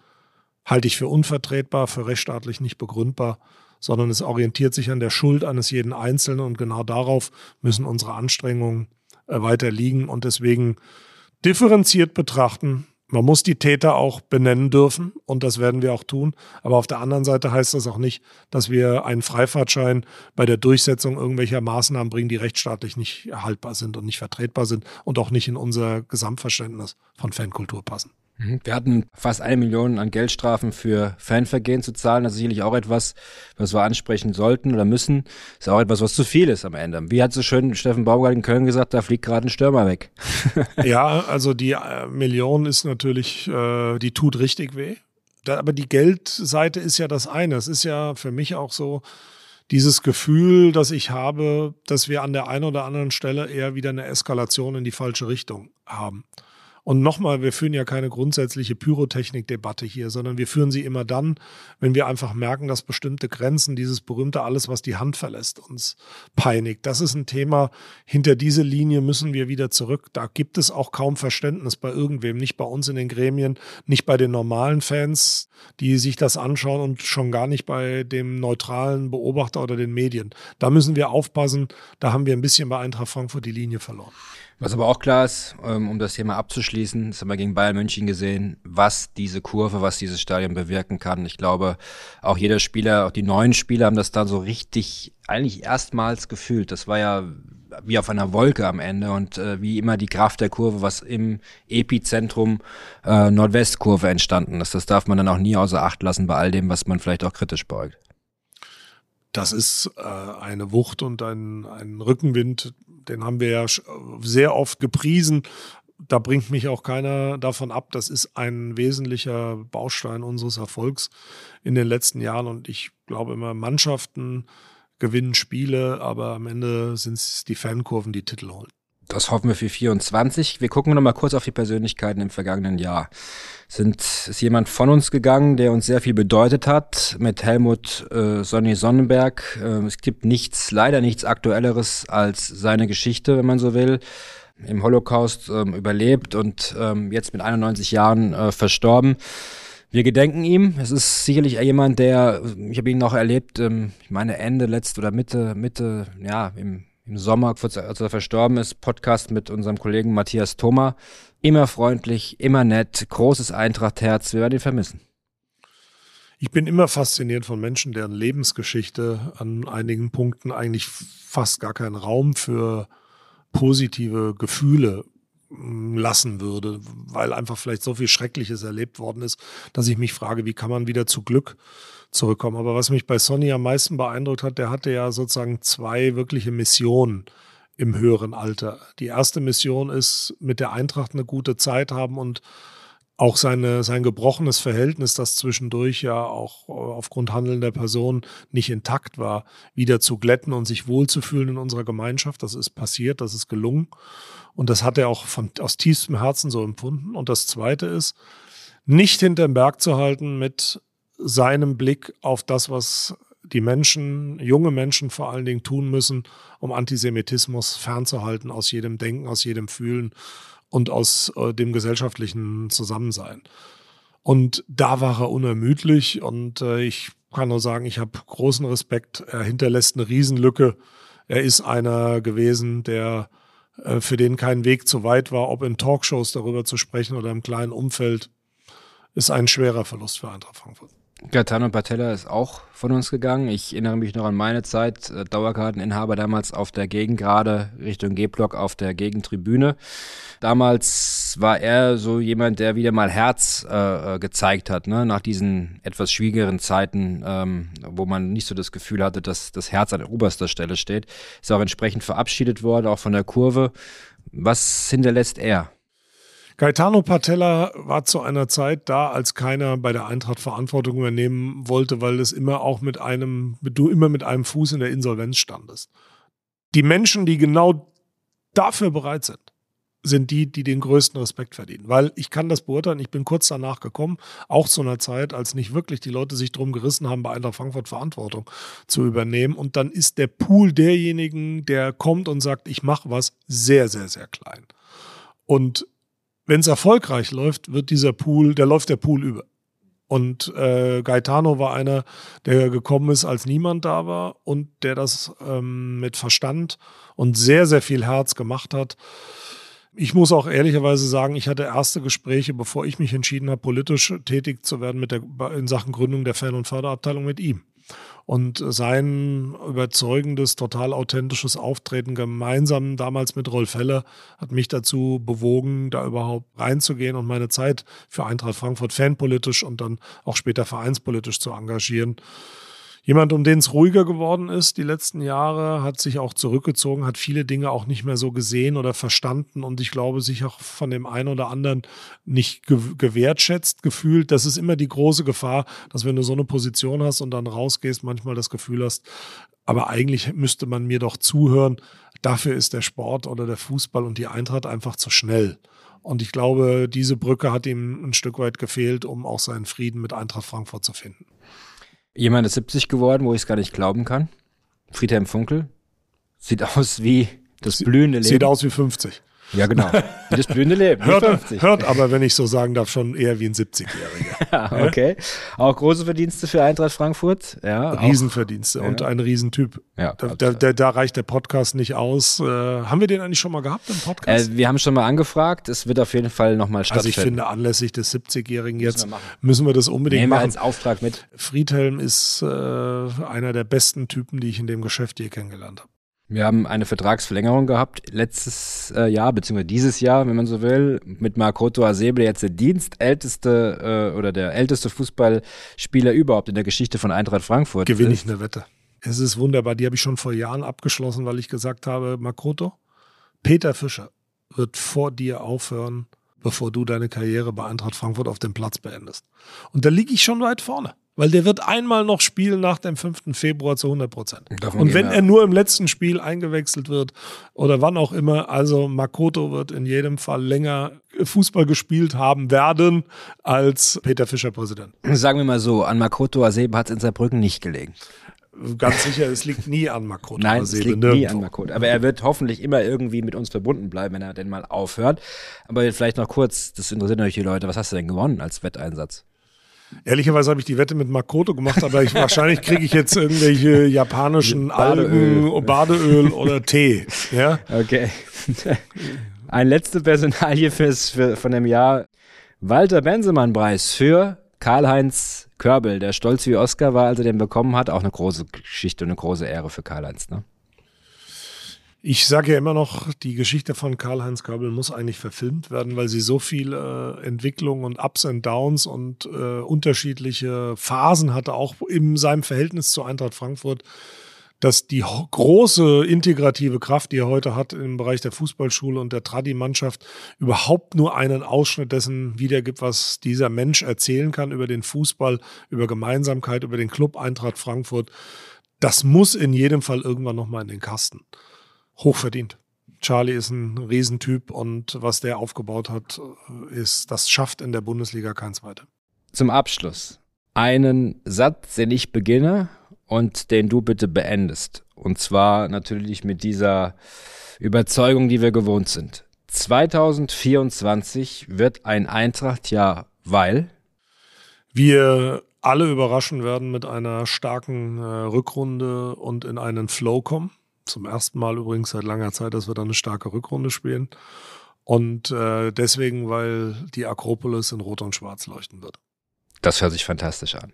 halte ich für unvertretbar, für rechtsstaatlich nicht begründbar, sondern es orientiert sich an der Schuld eines jeden Einzelnen und genau darauf müssen unsere Anstrengungen äh, weiter liegen und deswegen differenziert betrachten, man muss die Täter auch benennen dürfen und das werden wir auch tun. Aber auf der anderen Seite heißt das auch nicht, dass wir einen Freifahrtschein bei der Durchsetzung irgendwelcher Maßnahmen bringen, die rechtsstaatlich nicht erhaltbar sind und nicht vertretbar sind und auch nicht in unser Gesamtverständnis von Fankultur passen. Mhm. Wir hatten fast eine Million an Geldstrafen für Fanvergehen zu zahlen. Das ist sicherlich auch etwas, was wir ansprechen sollten oder müssen. Das ist auch etwas, was zu viel ist am Ende. Wie hat so schön Steffen Baumgart in Köln gesagt, da fliegt gerade ein Stürmer weg. ja, also die äh, Million ist natürlich, äh, die tut richtig weh. Aber die Geldseite ist ja das eine. Es ist ja für mich auch so, dieses Gefühl, dass ich habe, dass wir an der einen oder anderen Stelle eher wieder eine Eskalation in die falsche Richtung haben. Und nochmal, wir führen ja keine grundsätzliche Pyrotechnik-Debatte hier, sondern wir führen sie immer dann, wenn wir einfach merken, dass bestimmte Grenzen, dieses berühmte alles, was die Hand verlässt, uns peinigt. Das ist ein Thema, hinter diese Linie müssen wir wieder zurück. Da gibt es auch kaum Verständnis bei irgendwem, nicht bei uns in den Gremien, nicht bei den normalen Fans, die sich das anschauen und schon gar nicht bei dem neutralen Beobachter oder den Medien. Da müssen wir aufpassen, da haben wir ein bisschen bei Eintracht Frankfurt die Linie verloren. Was aber auch klar ist, ähm, um das Thema abzuschließen, das haben wir gegen Bayern München gesehen, was diese Kurve, was dieses Stadion bewirken kann. Ich glaube, auch jeder Spieler, auch die neuen Spieler haben das da so richtig eigentlich erstmals gefühlt. Das war ja wie auf einer Wolke am Ende und äh, wie immer die Kraft der Kurve, was im Epizentrum äh, Nordwestkurve entstanden ist. Das darf man dann auch nie außer Acht lassen bei all dem, was man vielleicht auch kritisch beugt. Das ist äh, eine Wucht und ein, ein Rückenwind, den haben wir ja sehr oft gepriesen. da bringt mich auch keiner davon ab. Das ist ein wesentlicher Baustein unseres Erfolgs in den letzten Jahren. Und ich glaube immer, Mannschaften gewinnen Spiele, aber am Ende sind es die Fankurven, die Titel holen. Das hoffen wir für 24. Wir gucken noch mal kurz auf die Persönlichkeiten im vergangenen Jahr. Sind, ist jemand von uns gegangen, der uns sehr viel bedeutet hat, mit Helmut äh, Sonny Sonnenberg. Äh, es gibt nichts, leider nichts Aktuelleres als seine Geschichte, wenn man so will. Im Holocaust ähm, überlebt und ähm, jetzt mit 91 Jahren äh, verstorben. Wir gedenken ihm. Es ist sicherlich jemand, der, ich habe ihn noch erlebt, ähm, ich meine Ende, letzte oder Mitte, Mitte, ja, im im Sommer, kurz als er verstorben ist, Podcast mit unserem Kollegen Matthias Thoma. Immer freundlich, immer nett, großes Eintrachtherz. Wir werden ihn vermissen. Ich bin immer fasziniert von Menschen, deren Lebensgeschichte an einigen Punkten eigentlich fast gar keinen Raum für positive Gefühle hm, lassen würde, weil einfach vielleicht so viel Schreckliches erlebt worden ist, dass ich mich frage, wie kann man wieder zu Glück zurückkommen. Aber was mich bei Sonny am meisten beeindruckt hat, der hatte ja sozusagen zwei wirkliche Missionen im höheren Alter. Die erste Mission ist, mit der Eintracht eine gute Zeit haben und auch seine, sein gebrochenes Verhältnis, das zwischendurch ja auch aufgrund handelnder Person nicht intakt war, wieder zu glätten und sich wohlzufühlen in unserer Gemeinschaft. Das ist passiert, das ist gelungen. Und das hat er auch von, aus tiefstem Herzen so empfunden. Und das Zweite ist, nicht hinterm Berg zu halten mit seinem Blick auf das, was die Menschen, junge Menschen vor allen Dingen tun müssen, um Antisemitismus fernzuhalten aus jedem Denken, aus jedem Fühlen und aus äh, dem gesellschaftlichen Zusammensein. Und da war er unermüdlich und äh, ich kann nur sagen, ich habe großen Respekt. Er hinterlässt eine Riesenlücke. Er ist einer gewesen, der äh, für den kein Weg zu weit war, ob in Talkshows darüber zu sprechen oder im kleinen Umfeld, ist ein schwerer Verlust für Eintracht Frankfurt. Gaetano Patella ist auch von uns gegangen. Ich erinnere mich noch an meine Zeit, äh, Dauerkarteninhaber damals auf der Gegend, gerade Richtung G-Block auf der Gegentribüne. Damals war er so jemand, der wieder mal Herz äh, äh, gezeigt hat, ne? nach diesen etwas schwierigeren Zeiten, ähm, wo man nicht so das Gefühl hatte, dass das Herz an oberster Stelle steht. Ist auch entsprechend verabschiedet worden, auch von der Kurve. Was hinterlässt er? Gaetano Patella war zu einer Zeit da, als keiner bei der Eintracht Verantwortung übernehmen wollte, weil es immer auch mit einem, du immer mit einem Fuß in der Insolvenz standest. Die Menschen, die genau dafür bereit sind, sind die, die den größten Respekt verdienen. Weil ich kann das beurteilen, ich bin kurz danach gekommen, auch zu einer Zeit, als nicht wirklich die Leute sich drum gerissen haben, bei Eintracht Frankfurt Verantwortung zu übernehmen. Und dann ist der Pool derjenigen, der kommt und sagt, ich mache was, sehr, sehr, sehr klein. Und wenn es erfolgreich läuft, wird dieser Pool, der läuft der Pool über. Und äh, Gaetano war einer, der gekommen ist, als niemand da war und der das ähm, mit Verstand und sehr, sehr viel Herz gemacht hat. Ich muss auch ehrlicherweise sagen, ich hatte erste Gespräche, bevor ich mich entschieden habe, politisch tätig zu werden mit der, in Sachen Gründung der Fan- und Förderabteilung mit ihm. Und sein überzeugendes, total authentisches Auftreten gemeinsam damals mit Rolf Heller hat mich dazu bewogen, da überhaupt reinzugehen und meine Zeit für Eintracht Frankfurt fanpolitisch und dann auch später vereinspolitisch zu engagieren. Jemand, um den es ruhiger geworden ist die letzten Jahre, hat sich auch zurückgezogen, hat viele Dinge auch nicht mehr so gesehen oder verstanden und ich glaube, sich auch von dem einen oder anderen nicht ge gewertschätzt gefühlt. Das ist immer die große Gefahr, dass wenn du so eine Position hast und dann rausgehst, manchmal das Gefühl hast, aber eigentlich müsste man mir doch zuhören. Dafür ist der Sport oder der Fußball und die Eintracht einfach zu schnell. Und ich glaube, diese Brücke hat ihm ein Stück weit gefehlt, um auch seinen Frieden mit Eintracht Frankfurt zu finden. Jemand ist 70 geworden, wo ich es gar nicht glauben kann. Friedhelm Funkel. Sieht aus wie das blühende Leben. Sieht aus wie 50. Ja, genau. Wie das blühende Leben. hört, hört aber, wenn ich so sagen darf, schon eher wie ein 70-Jähriger. ja, okay. Auch große Verdienste für Eintracht Frankfurt. Ja, Riesenverdienste auch, und ein Riesentyp. Ja, da, da, da, da, reicht der Podcast nicht aus. Äh, haben wir den eigentlich schon mal gehabt im Podcast? Äh, wir haben schon mal angefragt. Es wird auf jeden Fall nochmal stattfinden. Also ich finde, anlässlich des 70-Jährigen jetzt wir müssen wir das unbedingt Nehmen machen. Wir als Auftrag mit. Friedhelm ist äh, einer der besten Typen, die ich in dem Geschäft je kennengelernt habe. Wir haben eine Vertragsverlängerung gehabt letztes äh, Jahr, beziehungsweise dieses Jahr, wenn man so will, mit Makoto Asebe, jetzt der dienstälteste äh, oder der älteste Fußballspieler überhaupt in der Geschichte von Eintracht Frankfurt. Gewinne ich eine Wette. Es ist wunderbar. Die habe ich schon vor Jahren abgeschlossen, weil ich gesagt habe, Makoto, Peter Fischer wird vor dir aufhören, bevor du deine Karriere bei Eintracht Frankfurt auf dem Platz beendest. Und da liege ich schon weit vorne. Weil der wird einmal noch spielen nach dem 5. Februar zu 100 Prozent. Und wenn er nur im letzten Spiel eingewechselt wird oder wann auch immer, also Makoto wird in jedem Fall länger Fußball gespielt haben werden als Peter Fischer Präsident. Sagen wir mal so, an Makoto Asebe hat es in Saarbrücken nicht gelegen. Ganz sicher, es liegt nie an Makoto. Nein, es liegt nirgendwo. nie an Makoto. Aber er wird hoffentlich immer irgendwie mit uns verbunden bleiben, wenn er denn mal aufhört. Aber vielleicht noch kurz, das interessiert natürlich die Leute, was hast du denn gewonnen als Wetteinsatz? Ehrlicherweise habe ich die Wette mit Makoto gemacht, aber ich, wahrscheinlich kriege ich jetzt irgendwelche japanischen Badeöl. Algen, Badeöl oder Tee. Ja? Okay. Ein letzte Personalie fürs, für, von dem Jahr. Walter Bensemann-Preis für Karl-Heinz Körbel, der stolz wie Oscar war, als er den bekommen hat. Auch eine große Geschichte und eine große Ehre für Karl-Heinz. Ne? Ich sage ja immer noch, die Geschichte von Karl-Heinz Körbel muss eigentlich verfilmt werden, weil sie so viele äh, Entwicklungen und Ups und Downs und äh, unterschiedliche Phasen hatte, auch in seinem Verhältnis zu Eintracht Frankfurt, dass die große integrative Kraft, die er heute hat im Bereich der Fußballschule und der Tradi-Mannschaft, überhaupt nur einen Ausschnitt dessen wiedergibt, was dieser Mensch erzählen kann über den Fußball, über Gemeinsamkeit, über den Club Eintracht Frankfurt. Das muss in jedem Fall irgendwann nochmal in den Kasten hochverdient. Charlie ist ein Riesentyp und was der aufgebaut hat, ist, das schafft in der Bundesliga kein zweiter. Zum Abschluss einen Satz, den ich beginne und den du bitte beendest. Und zwar natürlich mit dieser Überzeugung, die wir gewohnt sind. 2024 wird ein Eintracht-Jahr, weil wir alle überraschen werden mit einer starken äh, Rückrunde und in einen Flow kommen. Zum ersten Mal übrigens seit langer Zeit, dass wir dann eine starke Rückrunde spielen. Und äh, deswegen, weil die Akropolis in Rot und Schwarz leuchten wird. Das hört sich fantastisch an.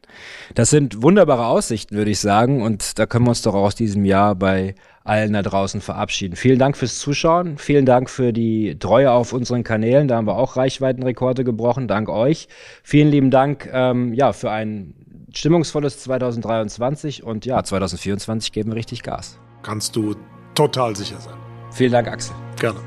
Das sind wunderbare Aussichten, würde ich sagen. Und da können wir uns doch auch aus diesem Jahr bei allen da draußen verabschieden. Vielen Dank fürs Zuschauen. Vielen Dank für die Treue auf unseren Kanälen. Da haben wir auch Reichweitenrekorde gebrochen. Dank euch. Vielen lieben Dank ähm, ja, für ein stimmungsvolles 2023. Und ja, 2024 geben wir richtig Gas kannst du total sicher sein. Vielen Dank, Axel. Gerne.